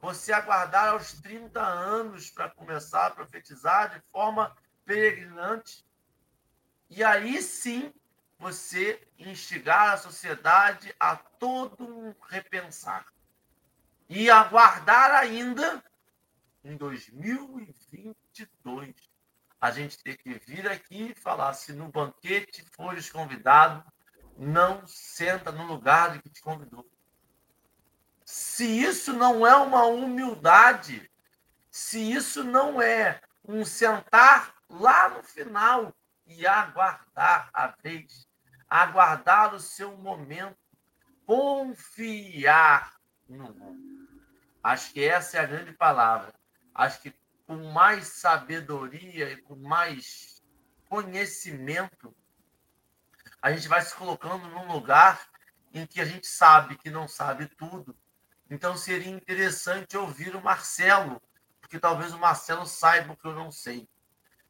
você aguardar aos 30 anos para começar a profetizar de forma peregrinante. E aí sim você instigar a sociedade a todo um repensar. E aguardar ainda em 2022 a gente ter que vir aqui e falar se no banquete fores convidado, não senta no lugar de que te convidou. Se isso não é uma humildade, se isso não é um sentar lá no final e aguardar a vez, aguardar o seu momento, confiar no mundo. Acho que essa é a grande palavra. Acho que com mais sabedoria e com mais conhecimento, a gente vai se colocando num lugar em que a gente sabe que não sabe tudo, então seria interessante ouvir o Marcelo, porque talvez o Marcelo saiba o que eu não sei.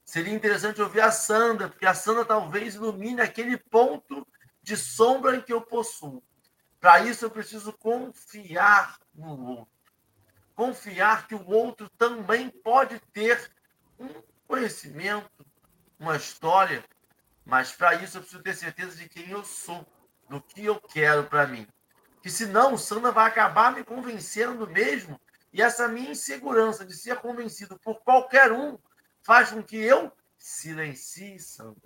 Seria interessante ouvir a Sandra, porque a Sandra talvez ilumine aquele ponto de sombra em que eu possuo. Para isso eu preciso confiar no outro. Confiar que o outro também pode ter um conhecimento, uma história, mas para isso eu preciso ter certeza de quem eu sou, do que eu quero para mim que senão o Sandra vai acabar me convencendo mesmo. E essa minha insegurança de ser convencido por qualquer um faz com que eu silencie Sandra.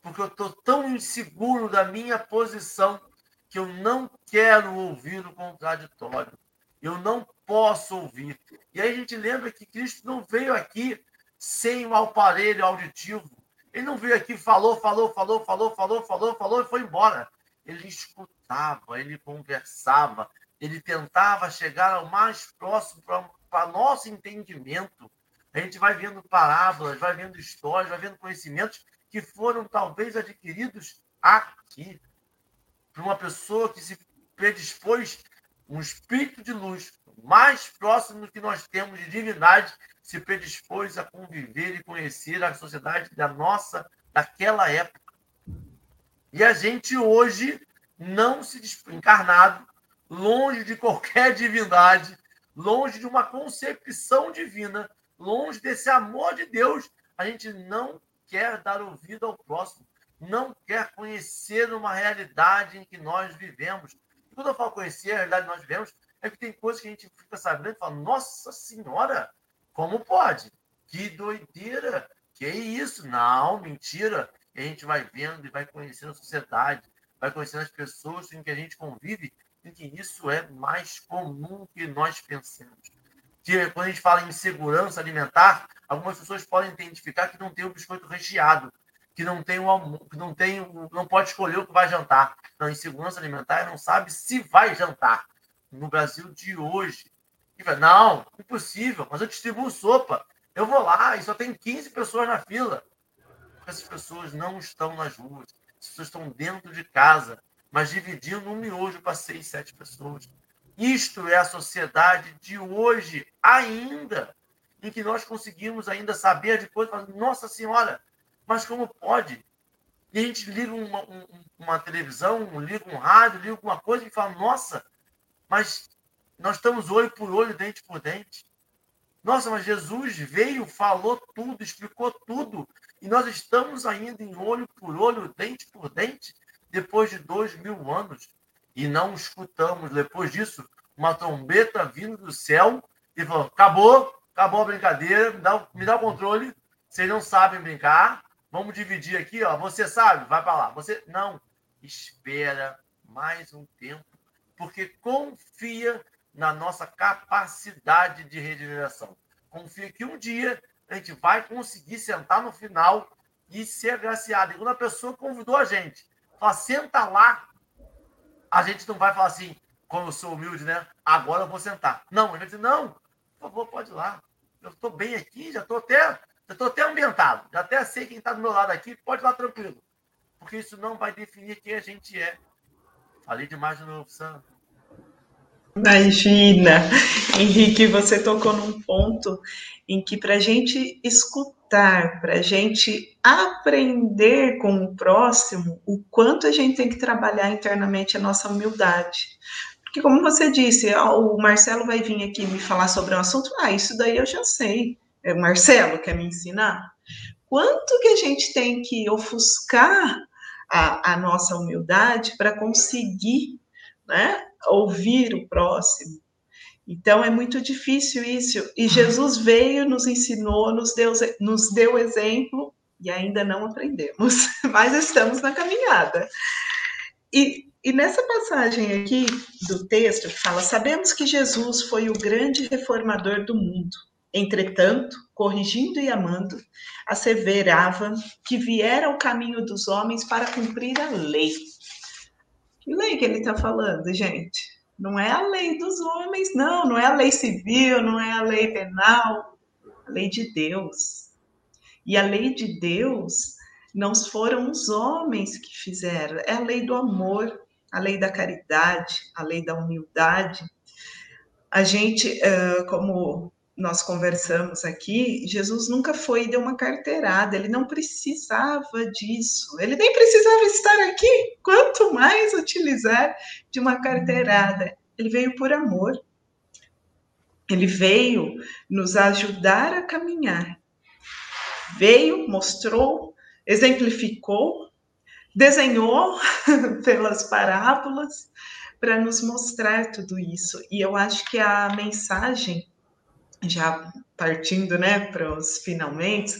Porque eu estou tão inseguro da minha posição que eu não quero ouvir o contraditório. Eu não posso ouvir. E aí a gente lembra que Cristo não veio aqui sem o aparelho auditivo. Ele não veio aqui, falou, falou, falou, falou, falou, falou, falou e foi embora. Ele escutava, ele conversava, ele tentava chegar ao mais próximo para nosso entendimento. A gente vai vendo parábolas, vai vendo histórias, vai vendo conhecimentos que foram talvez adquiridos aqui. Por uma pessoa que se predispôs, um espírito de luz, mais próximo que nós temos de divindade, se predispôs a conviver e conhecer a sociedade da nossa, daquela época. E a gente hoje não se encarnado, longe de qualquer (laughs) divindade, longe de uma concepção divina, longe desse amor de Deus, a gente não quer dar ouvido ao próximo, não quer conhecer uma realidade em que nós vivemos. E quando eu falo conhecer a realidade que nós vivemos, é que tem coisas que a gente fica sabendo e fala, nossa senhora, como pode? Que doideira! Que isso? Não, mentira. E a gente vai vendo e vai conhecendo a sociedade, vai conhecendo as pessoas em que a gente convive, em que isso é mais comum que nós pensamos. Que quando a gente fala em segurança alimentar, algumas pessoas podem identificar que não tem o biscoito recheado, que não tem o que não tem não pode escolher o que vai jantar. Então, em segurança alimentar, não sabe se vai jantar. No Brasil de hoje, não, impossível, mas eu distribuo sopa. Eu vou lá e só tem 15 pessoas na fila. Essas pessoas não estão nas ruas as pessoas estão dentro de casa, mas dividindo um miojo para seis, sete pessoas. Isto é a sociedade de hoje ainda, em que nós conseguimos ainda saber de coisas, nossa senhora, mas como pode? E a gente liga uma, uma televisão, liga um rádio, liga alguma coisa e fala, nossa, mas nós estamos olho por olho, dente por dente. Nossa, mas Jesus veio, falou tudo, explicou tudo. E nós estamos ainda em olho por olho, dente por dente, depois de dois mil anos. E não escutamos, depois disso, uma trombeta vindo do céu e falou: acabou, acabou a brincadeira, me dá, me dá o controle. Vocês não sabem brincar, vamos dividir aqui, ó. Você sabe, vai para lá. Você não espera mais um tempo, porque confia na nossa capacidade de regeneração. Confia que um dia a gente vai conseguir sentar no final e ser agraciado. E quando a pessoa convidou a gente, fala, senta lá, a gente não vai falar assim, como eu sou humilde, né? Agora eu vou sentar. Não, a gente não, por favor, pode ir lá. Eu estou bem aqui, já estou até, já até ambientado, já até sei quem está do meu lado aqui, pode ir lá tranquilo. Porque isso não vai definir quem a gente é. Falei demais de novo, Santo. Imagina, Henrique, você tocou num ponto em que para a gente escutar, para a gente aprender com o próximo, o quanto a gente tem que trabalhar internamente a nossa humildade. Porque, como você disse, o Marcelo vai vir aqui me falar sobre um assunto, ah, isso daí eu já sei. É, o Marcelo quer me ensinar? Quanto que a gente tem que ofuscar a, a nossa humildade para conseguir né, ouvir o próximo. Então é muito difícil isso. E Jesus veio, nos ensinou, nos deu, nos deu exemplo e ainda não aprendemos, (laughs) mas estamos na caminhada. E, e nessa passagem aqui do texto que fala: Sabemos que Jesus foi o grande reformador do mundo. Entretanto, corrigindo e amando, asseverava que viera o caminho dos homens para cumprir a lei. Que lei que ele está falando, gente? Não é a lei dos homens, não, não é a lei civil, não é a lei penal, a lei de Deus. E a lei de Deus não foram os homens que fizeram, é a lei do amor, a lei da caridade, a lei da humildade. A gente, como nós conversamos aqui, Jesus nunca foi e deu uma carteirada, ele não precisava disso, ele nem precisava estar aqui, quanto mais utilizar de uma carteirada. Ele veio por amor, ele veio nos ajudar a caminhar, veio, mostrou, exemplificou, desenhou (laughs) pelas parábolas para nos mostrar tudo isso. E eu acho que a mensagem já partindo né, para os finalmente,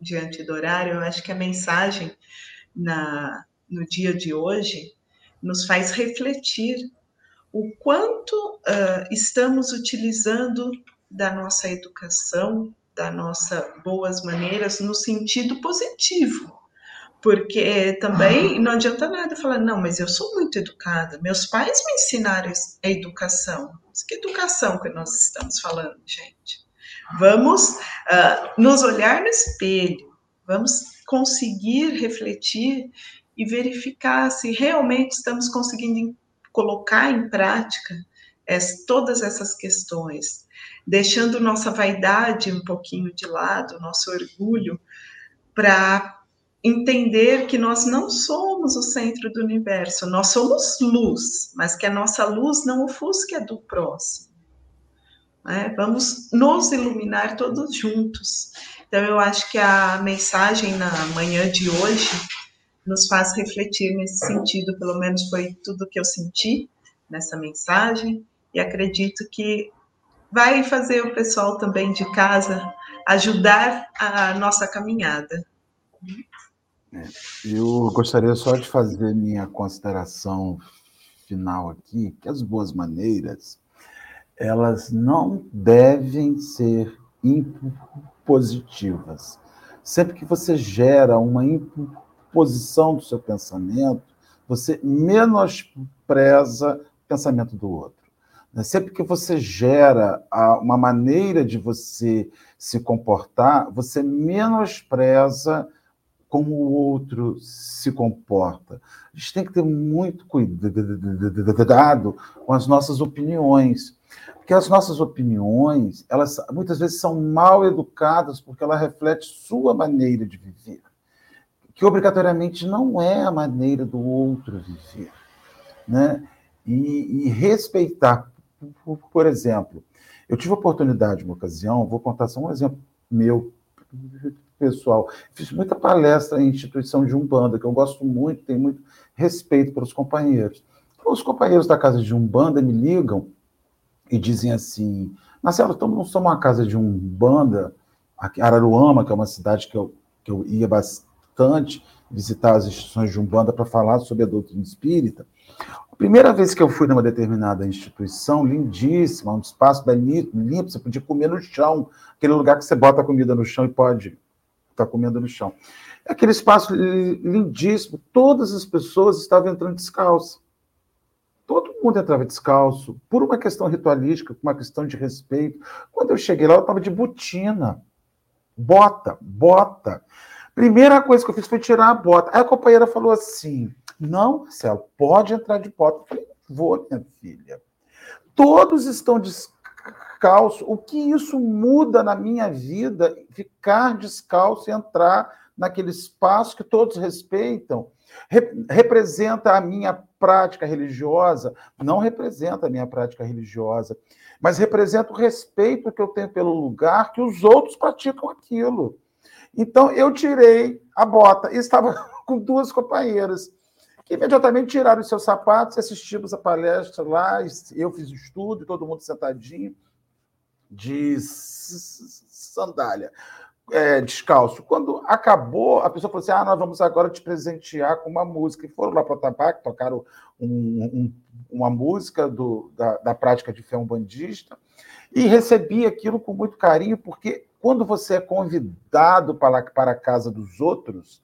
diante do horário, eu acho que a mensagem na, no dia de hoje nos faz refletir o quanto uh, estamos utilizando da nossa educação, da nossa boas maneiras no sentido positivo. Porque também não adianta nada falar, não, mas eu sou muito educada, meus pais me ensinaram a educação. Que educação que nós estamos falando, gente? Vamos uh, nos olhar no espelho, vamos conseguir refletir e verificar se realmente estamos conseguindo colocar em prática todas essas questões, deixando nossa vaidade um pouquinho de lado, nosso orgulho, para entender que nós não somos o centro do universo, nós somos luz, mas que a nossa luz não ofusque a do próximo. Né? Vamos nos iluminar todos juntos. Então, eu acho que a mensagem na manhã de hoje nos faz refletir nesse sentido, pelo menos foi tudo que eu senti nessa mensagem, e acredito que vai fazer o pessoal também de casa ajudar a nossa caminhada. É, eu gostaria só de fazer minha consideração final aqui, que as boas maneiras, elas não devem ser impositivas. Sempre que você gera uma imposição do seu pensamento, você menospreza o pensamento do outro. Né? Sempre que você gera uma maneira de você se comportar, você menospreza como o outro se comporta. A gente tem que ter muito cuidado com as nossas opiniões, porque as nossas opiniões, elas muitas vezes são mal educadas porque ela reflete sua maneira de viver, que obrigatoriamente não é a maneira do outro viver, né? E, e respeitar, por exemplo, eu tive a oportunidade, uma ocasião, vou contar só um exemplo meu pessoal. Fiz muita palestra em instituição de Umbanda, que eu gosto muito, tenho muito respeito pelos companheiros. Os companheiros da casa de Umbanda me ligam e dizem assim: Marcelo, estamos somos uma casa de Umbanda, Araruama, que é uma cidade que eu, que eu ia bastante visitar as instituições de Umbanda para falar sobre a doutrina espírita. A primeira vez que eu fui numa determinada instituição, lindíssima, um espaço limpo, você podia comer no chão, aquele lugar que você bota a comida no chão e pode está comendo no chão. É aquele espaço lindíssimo, todas as pessoas estavam entrando descalço. Todo mundo entrava descalço, por uma questão ritualística, por uma questão de respeito. Quando eu cheguei lá, eu estava de botina. Bota, bota. Primeira coisa que eu fiz foi tirar a bota. Aí a companheira falou assim: Não, Marcelo, pode entrar de bota. Eu falei: Vou, minha filha. Todos estão descalços. O que isso muda na minha vida? Ficar descalço e entrar naquele espaço que todos respeitam. representa a minha prática religiosa? Não representa a minha prática religiosa, mas representa o respeito que eu tenho pelo lugar que os outros praticam aquilo. Então, eu tirei a bota e estava (laughs) com duas companheiras que imediatamente tiraram os seus sapatos e assistimos a palestra lá. Eu fiz estudo, todo mundo sentadinho, de sandália, é, descalço. Quando acabou, a pessoa falou assim: ah, nós vamos agora te presentear com uma música. E foram lá para o tabaco, tocaram um, um, uma música do, da, da prática de fé umbandista e recebi aquilo com muito carinho, porque quando você é convidado para, para a casa dos outros,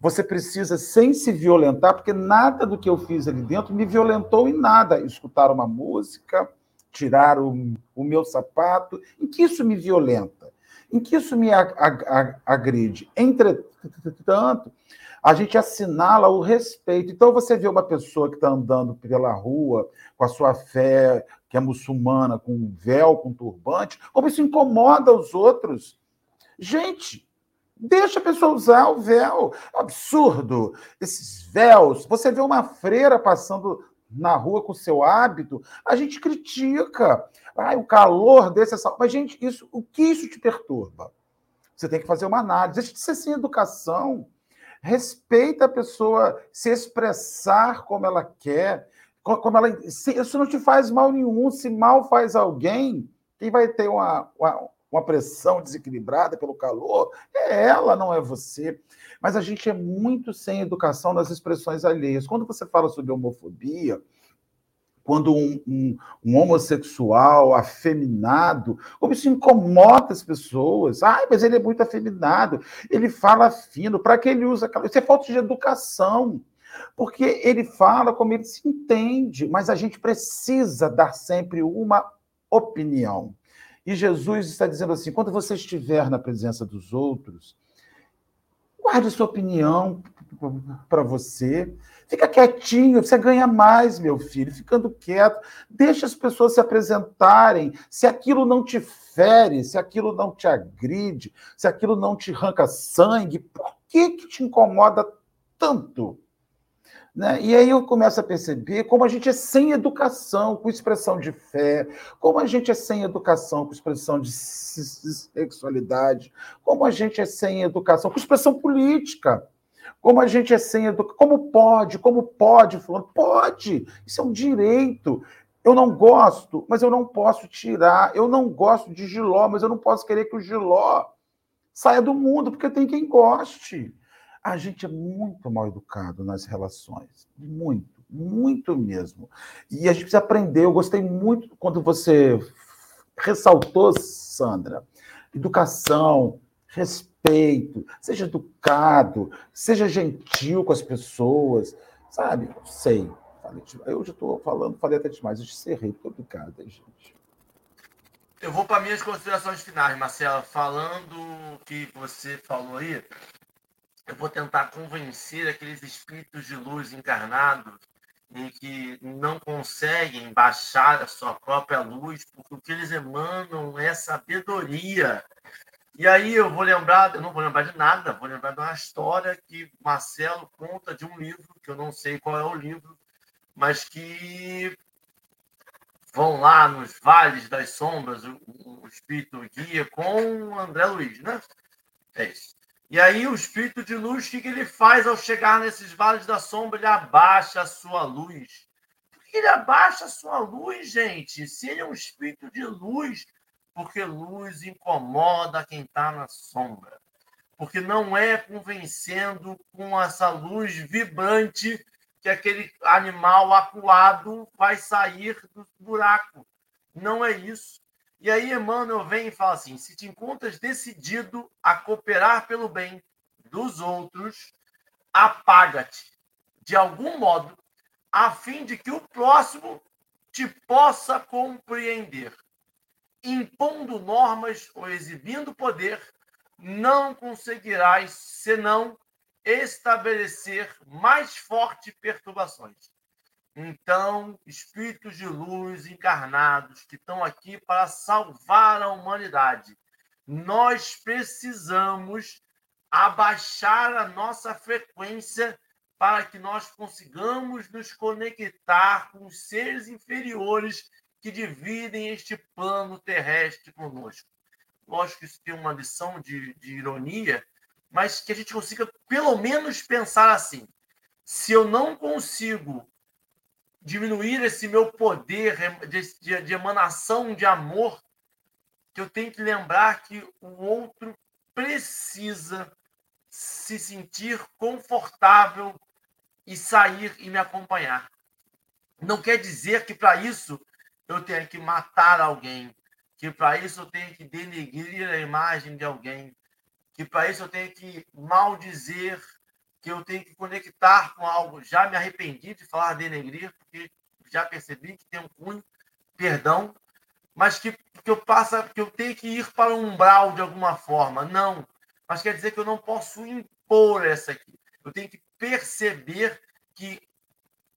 você precisa, sem se violentar, porque nada do que eu fiz ali dentro me violentou em nada. Escutar uma música, tirar o, o meu sapato, em que isso me violenta? Em que isso me agride? Entretanto, a gente assinala o respeito. Então, você vê uma pessoa que está andando pela rua com a sua fé, que é muçulmana, com um véu, com um turbante, como isso incomoda os outros. Gente, deixa a pessoa usar o véu. É absurdo. Esses véus. Você vê uma freira passando na rua com seu hábito, a gente critica. Ai, o calor desse, essa... mas gente, isso, o que isso te perturba? Você tem que fazer uma análise. Deixa de ser sem educação. Respeita a pessoa se expressar como ela quer, como ela. Se, isso não te faz mal nenhum. Se mal faz alguém, quem vai ter uma, uma, uma pressão desequilibrada pelo calor é ela, não é você. Mas a gente é muito sem educação nas expressões alheias. Quando você fala sobre homofobia, quando um, um, um, homossexual afeminado, como isso incomoda as pessoas. Ai, mas ele é muito afeminado, ele fala fino, para que ele usa aquela. Isso é falta de educação. Porque ele fala como ele se entende, mas a gente precisa dar sempre uma opinião. E Jesus está dizendo assim: quando você estiver na presença dos outros, guarde sua opinião para você. Fica quietinho, você ganha mais, meu filho, ficando quieto. Deixa as pessoas se apresentarem. Se aquilo não te fere, se aquilo não te agride, se aquilo não te arranca sangue, por que, que te incomoda tanto? Né? E aí eu começo a perceber como a gente é sem educação com expressão de fé, como a gente é sem educação com expressão de sexualidade, como a gente é sem educação com expressão política. Como a gente é sem educação. Como pode? Como pode? Falando, pode. Isso é um direito. Eu não gosto, mas eu não posso tirar. Eu não gosto de giló, mas eu não posso querer que o giló saia do mundo, porque tem quem goste. A gente é muito mal educado nas relações. Muito, muito mesmo. E a gente precisa aprender. Eu gostei muito quando você ressaltou, Sandra, educação, respeito seja educado, seja gentil com as pessoas, sabe? Não sei. Eu já estou falando, falei até demais, eu encerrei, muito obrigado, gente. Eu vou para minhas considerações finais, Marcela. Falando o que você falou aí, eu vou tentar convencer aqueles espíritos de luz encarnados em que não conseguem baixar a sua própria luz, porque o que eles emanam é sabedoria. E aí eu vou lembrar, eu não vou lembrar de nada, vou lembrar de uma história que Marcelo conta de um livro, que eu não sei qual é o livro, mas que vão lá nos vales das sombras, o, o espírito guia com André Luiz, né? É isso. E aí o espírito de luz, o que, ele faz ao chegar nesses vales da sombra? Ele abaixa a sua luz. Por que ele abaixa a sua luz, gente? Se ele é um espírito de luz, porque luz incomoda quem está na sombra. Porque não é convencendo com essa luz vibrante que aquele animal acuado vai sair do buraco. Não é isso. E aí Emmanuel vem e fala assim: se te encontras decidido a cooperar pelo bem dos outros, apaga-te de algum modo, a fim de que o próximo te possa compreender impondo normas ou exibindo poder, não conseguirás senão estabelecer mais fortes perturbações. Então, espíritos de luz encarnados que estão aqui para salvar a humanidade, nós precisamos abaixar a nossa frequência para que nós consigamos nos conectar com os seres inferiores que dividem este plano terrestre conosco. Lógico que isso tem uma lição de, de ironia, mas que a gente consiga pelo menos pensar assim: se eu não consigo diminuir esse meu poder de, de, emanação de amor, que eu tenho que lembrar que o outro precisa se sentir confortável e sair e me acompanhar. Não quer dizer que para isso eu tenha que matar alguém, que para isso eu tenho que denegrir a imagem de alguém, que para isso eu tenho que maldizer, que eu tenho que conectar com algo. Já me arrependi de falar denegrir, porque já percebi que tem um cunho, perdão, mas que, que eu passa, que eu tenho que ir para um umbral de alguma forma. Não. Mas quer dizer que eu não posso impor essa aqui. Eu tenho que perceber que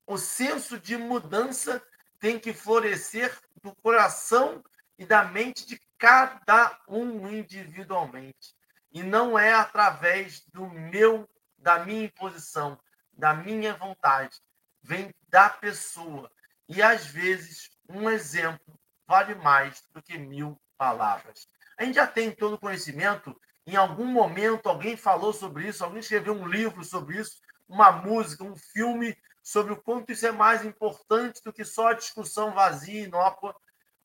o senso de mudança tem que florescer do coração e da mente de cada um individualmente. E não é através do meu, da minha imposição, da minha vontade. Vem da pessoa. E às vezes, um exemplo vale mais do que mil palavras. A gente já tem todo o conhecimento. Em algum momento, alguém falou sobre isso, alguém escreveu um livro sobre isso, uma música, um filme sobre o quanto isso é mais importante do que só a discussão vazia, inócua.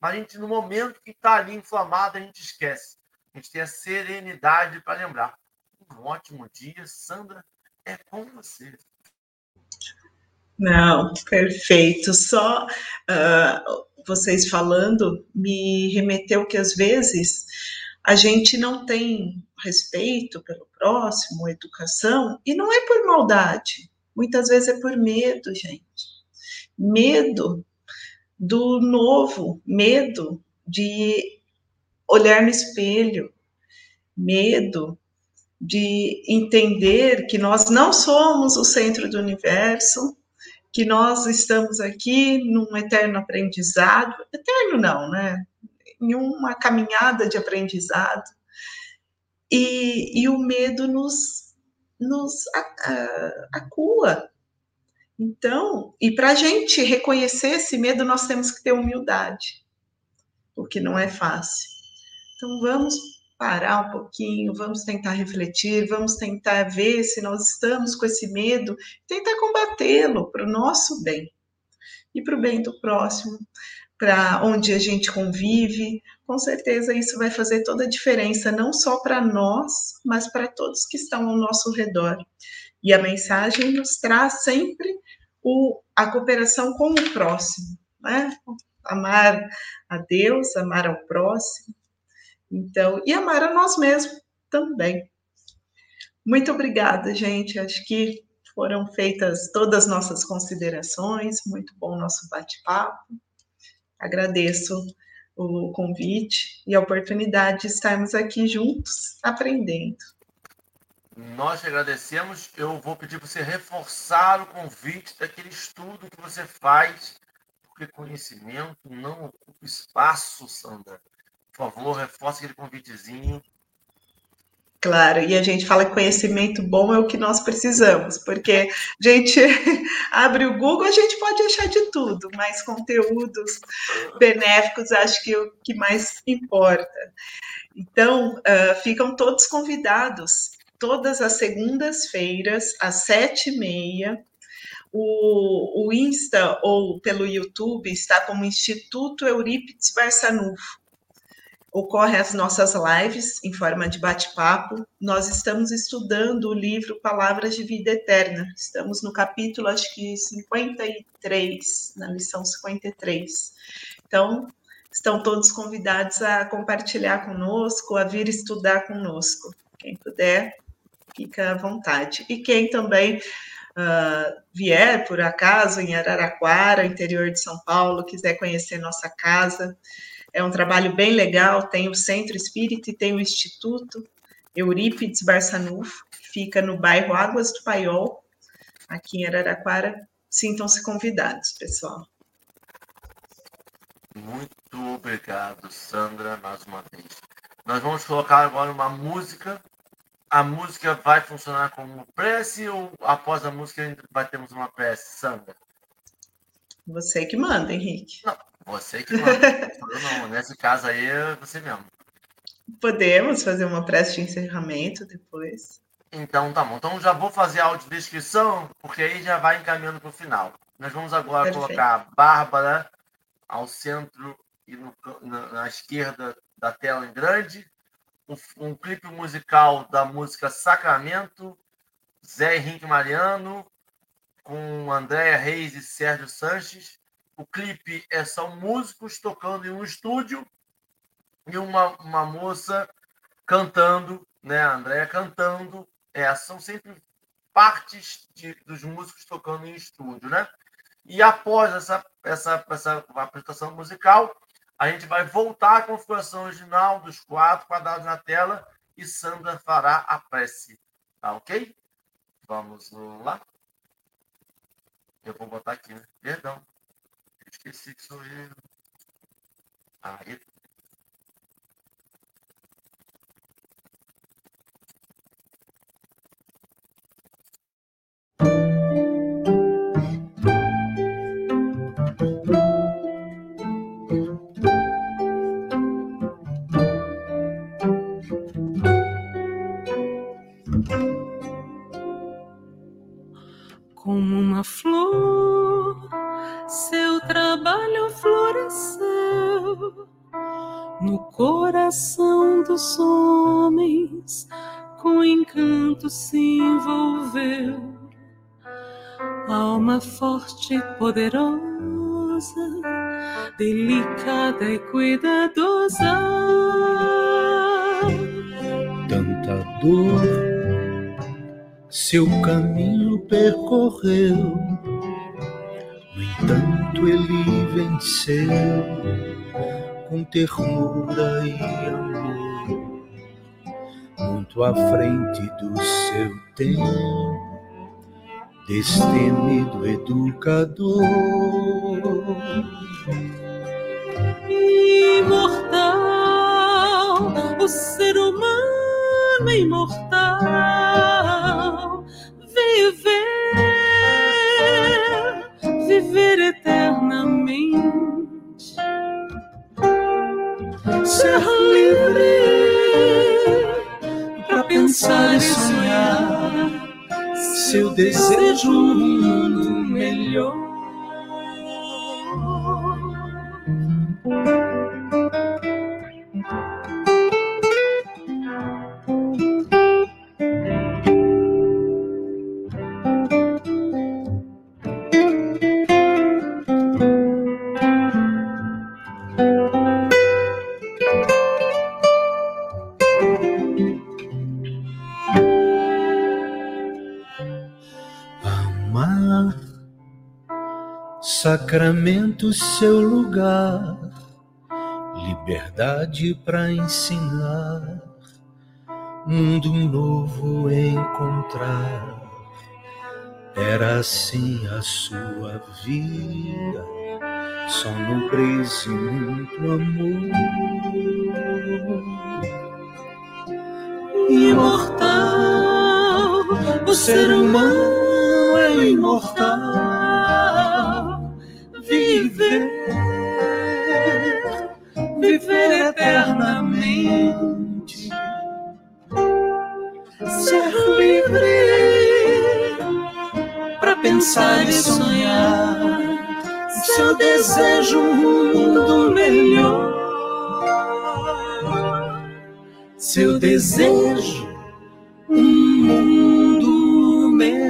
Mas a gente, no momento que está ali inflamado, a gente esquece. A gente tem a serenidade para lembrar. Um ótimo dia, Sandra, é com você. Não, perfeito. Só uh, vocês falando me remeteu que às vezes a gente não tem respeito pelo próximo, educação, e não é por maldade, muitas vezes é por medo, gente. Medo do novo, medo de olhar no espelho, medo de entender que nós não somos o centro do universo, que nós estamos aqui num eterno aprendizado, eterno não, né? Em uma caminhada de aprendizado, e, e o medo nos, nos acua. Então, e para a gente reconhecer esse medo, nós temos que ter humildade, o que não é fácil. Então, vamos parar um pouquinho, vamos tentar refletir, vamos tentar ver se nós estamos com esse medo, tentar combatê-lo para o nosso bem e para o bem do próximo, para onde a gente convive. Com certeza isso vai fazer toda a diferença, não só para nós, mas para todos que estão ao nosso redor. E a mensagem nos traz sempre o, a cooperação com o próximo, né? Amar a Deus, amar ao próximo, então, e amar a nós mesmos também. Muito obrigada, gente. Acho que foram feitas todas as nossas considerações. Muito bom o nosso bate-papo. Agradeço o convite e a oportunidade de estarmos aqui juntos aprendendo. Nós agradecemos. Eu vou pedir para você reforçar o convite daquele estudo que você faz, porque conhecimento não ocupa espaço, Sandra. Por favor, reforce aquele convitezinho. Claro, e a gente fala que conhecimento bom é o que nós precisamos, porque a gente (laughs) abre o Google, a gente pode achar de tudo, mas conteúdos benéficos acho que é o que mais importa. Então, uh, ficam todos convidados, todas as segundas-feiras, às sete e meia, o, o Insta ou pelo YouTube está como Instituto Eurípides Barçanufo ocorrem as nossas lives em forma de bate-papo. Nós estamos estudando o livro Palavras de Vida Eterna. Estamos no capítulo, acho que 53, na lição 53. Então, estão todos convidados a compartilhar conosco, a vir estudar conosco. Quem puder, fica à vontade. E quem também uh, vier, por acaso, em Araraquara, interior de São Paulo, quiser conhecer nossa casa, é um trabalho bem legal, tem o Centro Espírita e tem o Instituto Eurípides Barçanufo, que fica no bairro Águas do Paiol, aqui em Araraquara. Sintam-se convidados, pessoal. Muito obrigado, Sandra, mais uma vez. Nós vamos colocar agora uma música. A música vai funcionar como prece ou após a música vai termos uma prece, Sandra? Você que manda, Henrique. Não, você que manda. não, nesse caso aí é você mesmo. Podemos fazer uma prece de encerramento depois. Então tá bom. Então já vou fazer a audiodescrição, porque aí já vai encaminhando para o final. Nós vamos agora Perfeito. colocar a Bárbara ao centro e no, na, na, esquerda da tela em grande. Um, um clipe musical da música Sacramento, Zé Henrique Mariano, com Andréa Reis e Sérgio Sanches. O clipe é são músicos tocando em um estúdio e uma, uma moça cantando, né? A Andréa cantando é, são sempre partes de, dos músicos tocando em estúdio, né? E após essa, essa, essa apresentação musical, a gente vai voltar à configuração original dos quatro quadrados na tela e Sandra fará a prece. Tá ok? Vamos lá. Eu vou botar aqui, né? Perdão. Esqueci que sou eu. Aí, Forte e poderosa, delicada e cuidadosa. Tanta dor seu caminho percorreu, no entanto ele venceu com ternura e amor, muito à frente do seu tempo, destemido educador. Imortal, o ser humano imortal, desejo um mundo melhor. Sacramento seu lugar, liberdade para ensinar, mundo novo encontrar. Era assim a sua vida, só nobreza e muito amor. Imortal, o ser humano é imortal viver eternamente, ser livre para pensar e sonhar. Seu desejo um mundo melhor, seu desejo um mundo melhor.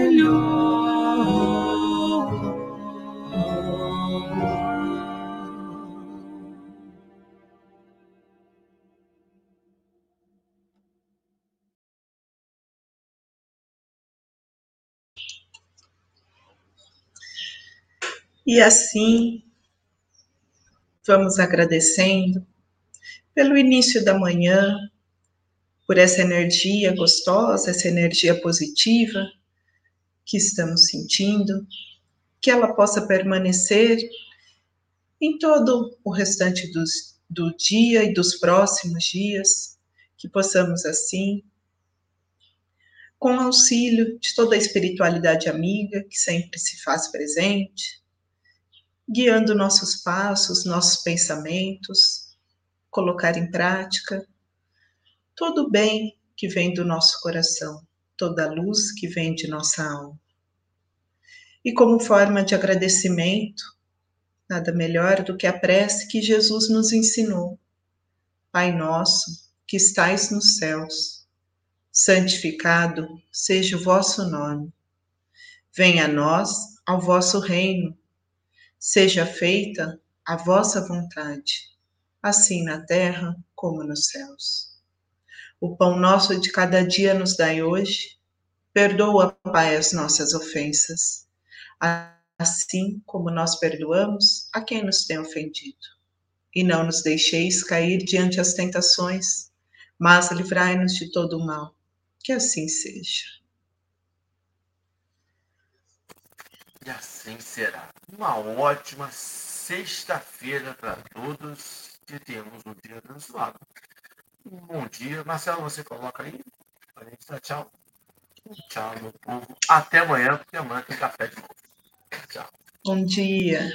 E assim, vamos agradecendo pelo início da manhã, por essa energia gostosa, essa energia positiva que estamos sentindo, que ela possa permanecer em todo o restante dos, do dia e dos próximos dias, que possamos assim, com auxílio de toda a espiritualidade amiga que sempre se faz presente, guiando nossos passos, nossos pensamentos, colocar em prática todo o bem que vem do nosso coração, toda a luz que vem de nossa alma. E como forma de agradecimento, nada melhor do que a prece que Jesus nos ensinou. Pai nosso, que estais nos céus, santificado seja o vosso nome. Venha a nós ao vosso reino. Seja feita a vossa vontade, assim na terra como nos céus. O pão nosso de cada dia nos dai hoje. Perdoa, Pai, as nossas ofensas, assim como nós perdoamos a quem nos tem ofendido. E não nos deixeis cair diante as tentações, mas livrai-nos de todo o mal. Que assim seja. E assim será. Uma ótima sexta-feira para todos que temos um dia abençoado. Um bom dia. Marcelo, você coloca aí? A gente dá tchau. Tchau, meu povo. Até amanhã, porque amanhã tem café de novo. Tchau. Bom dia.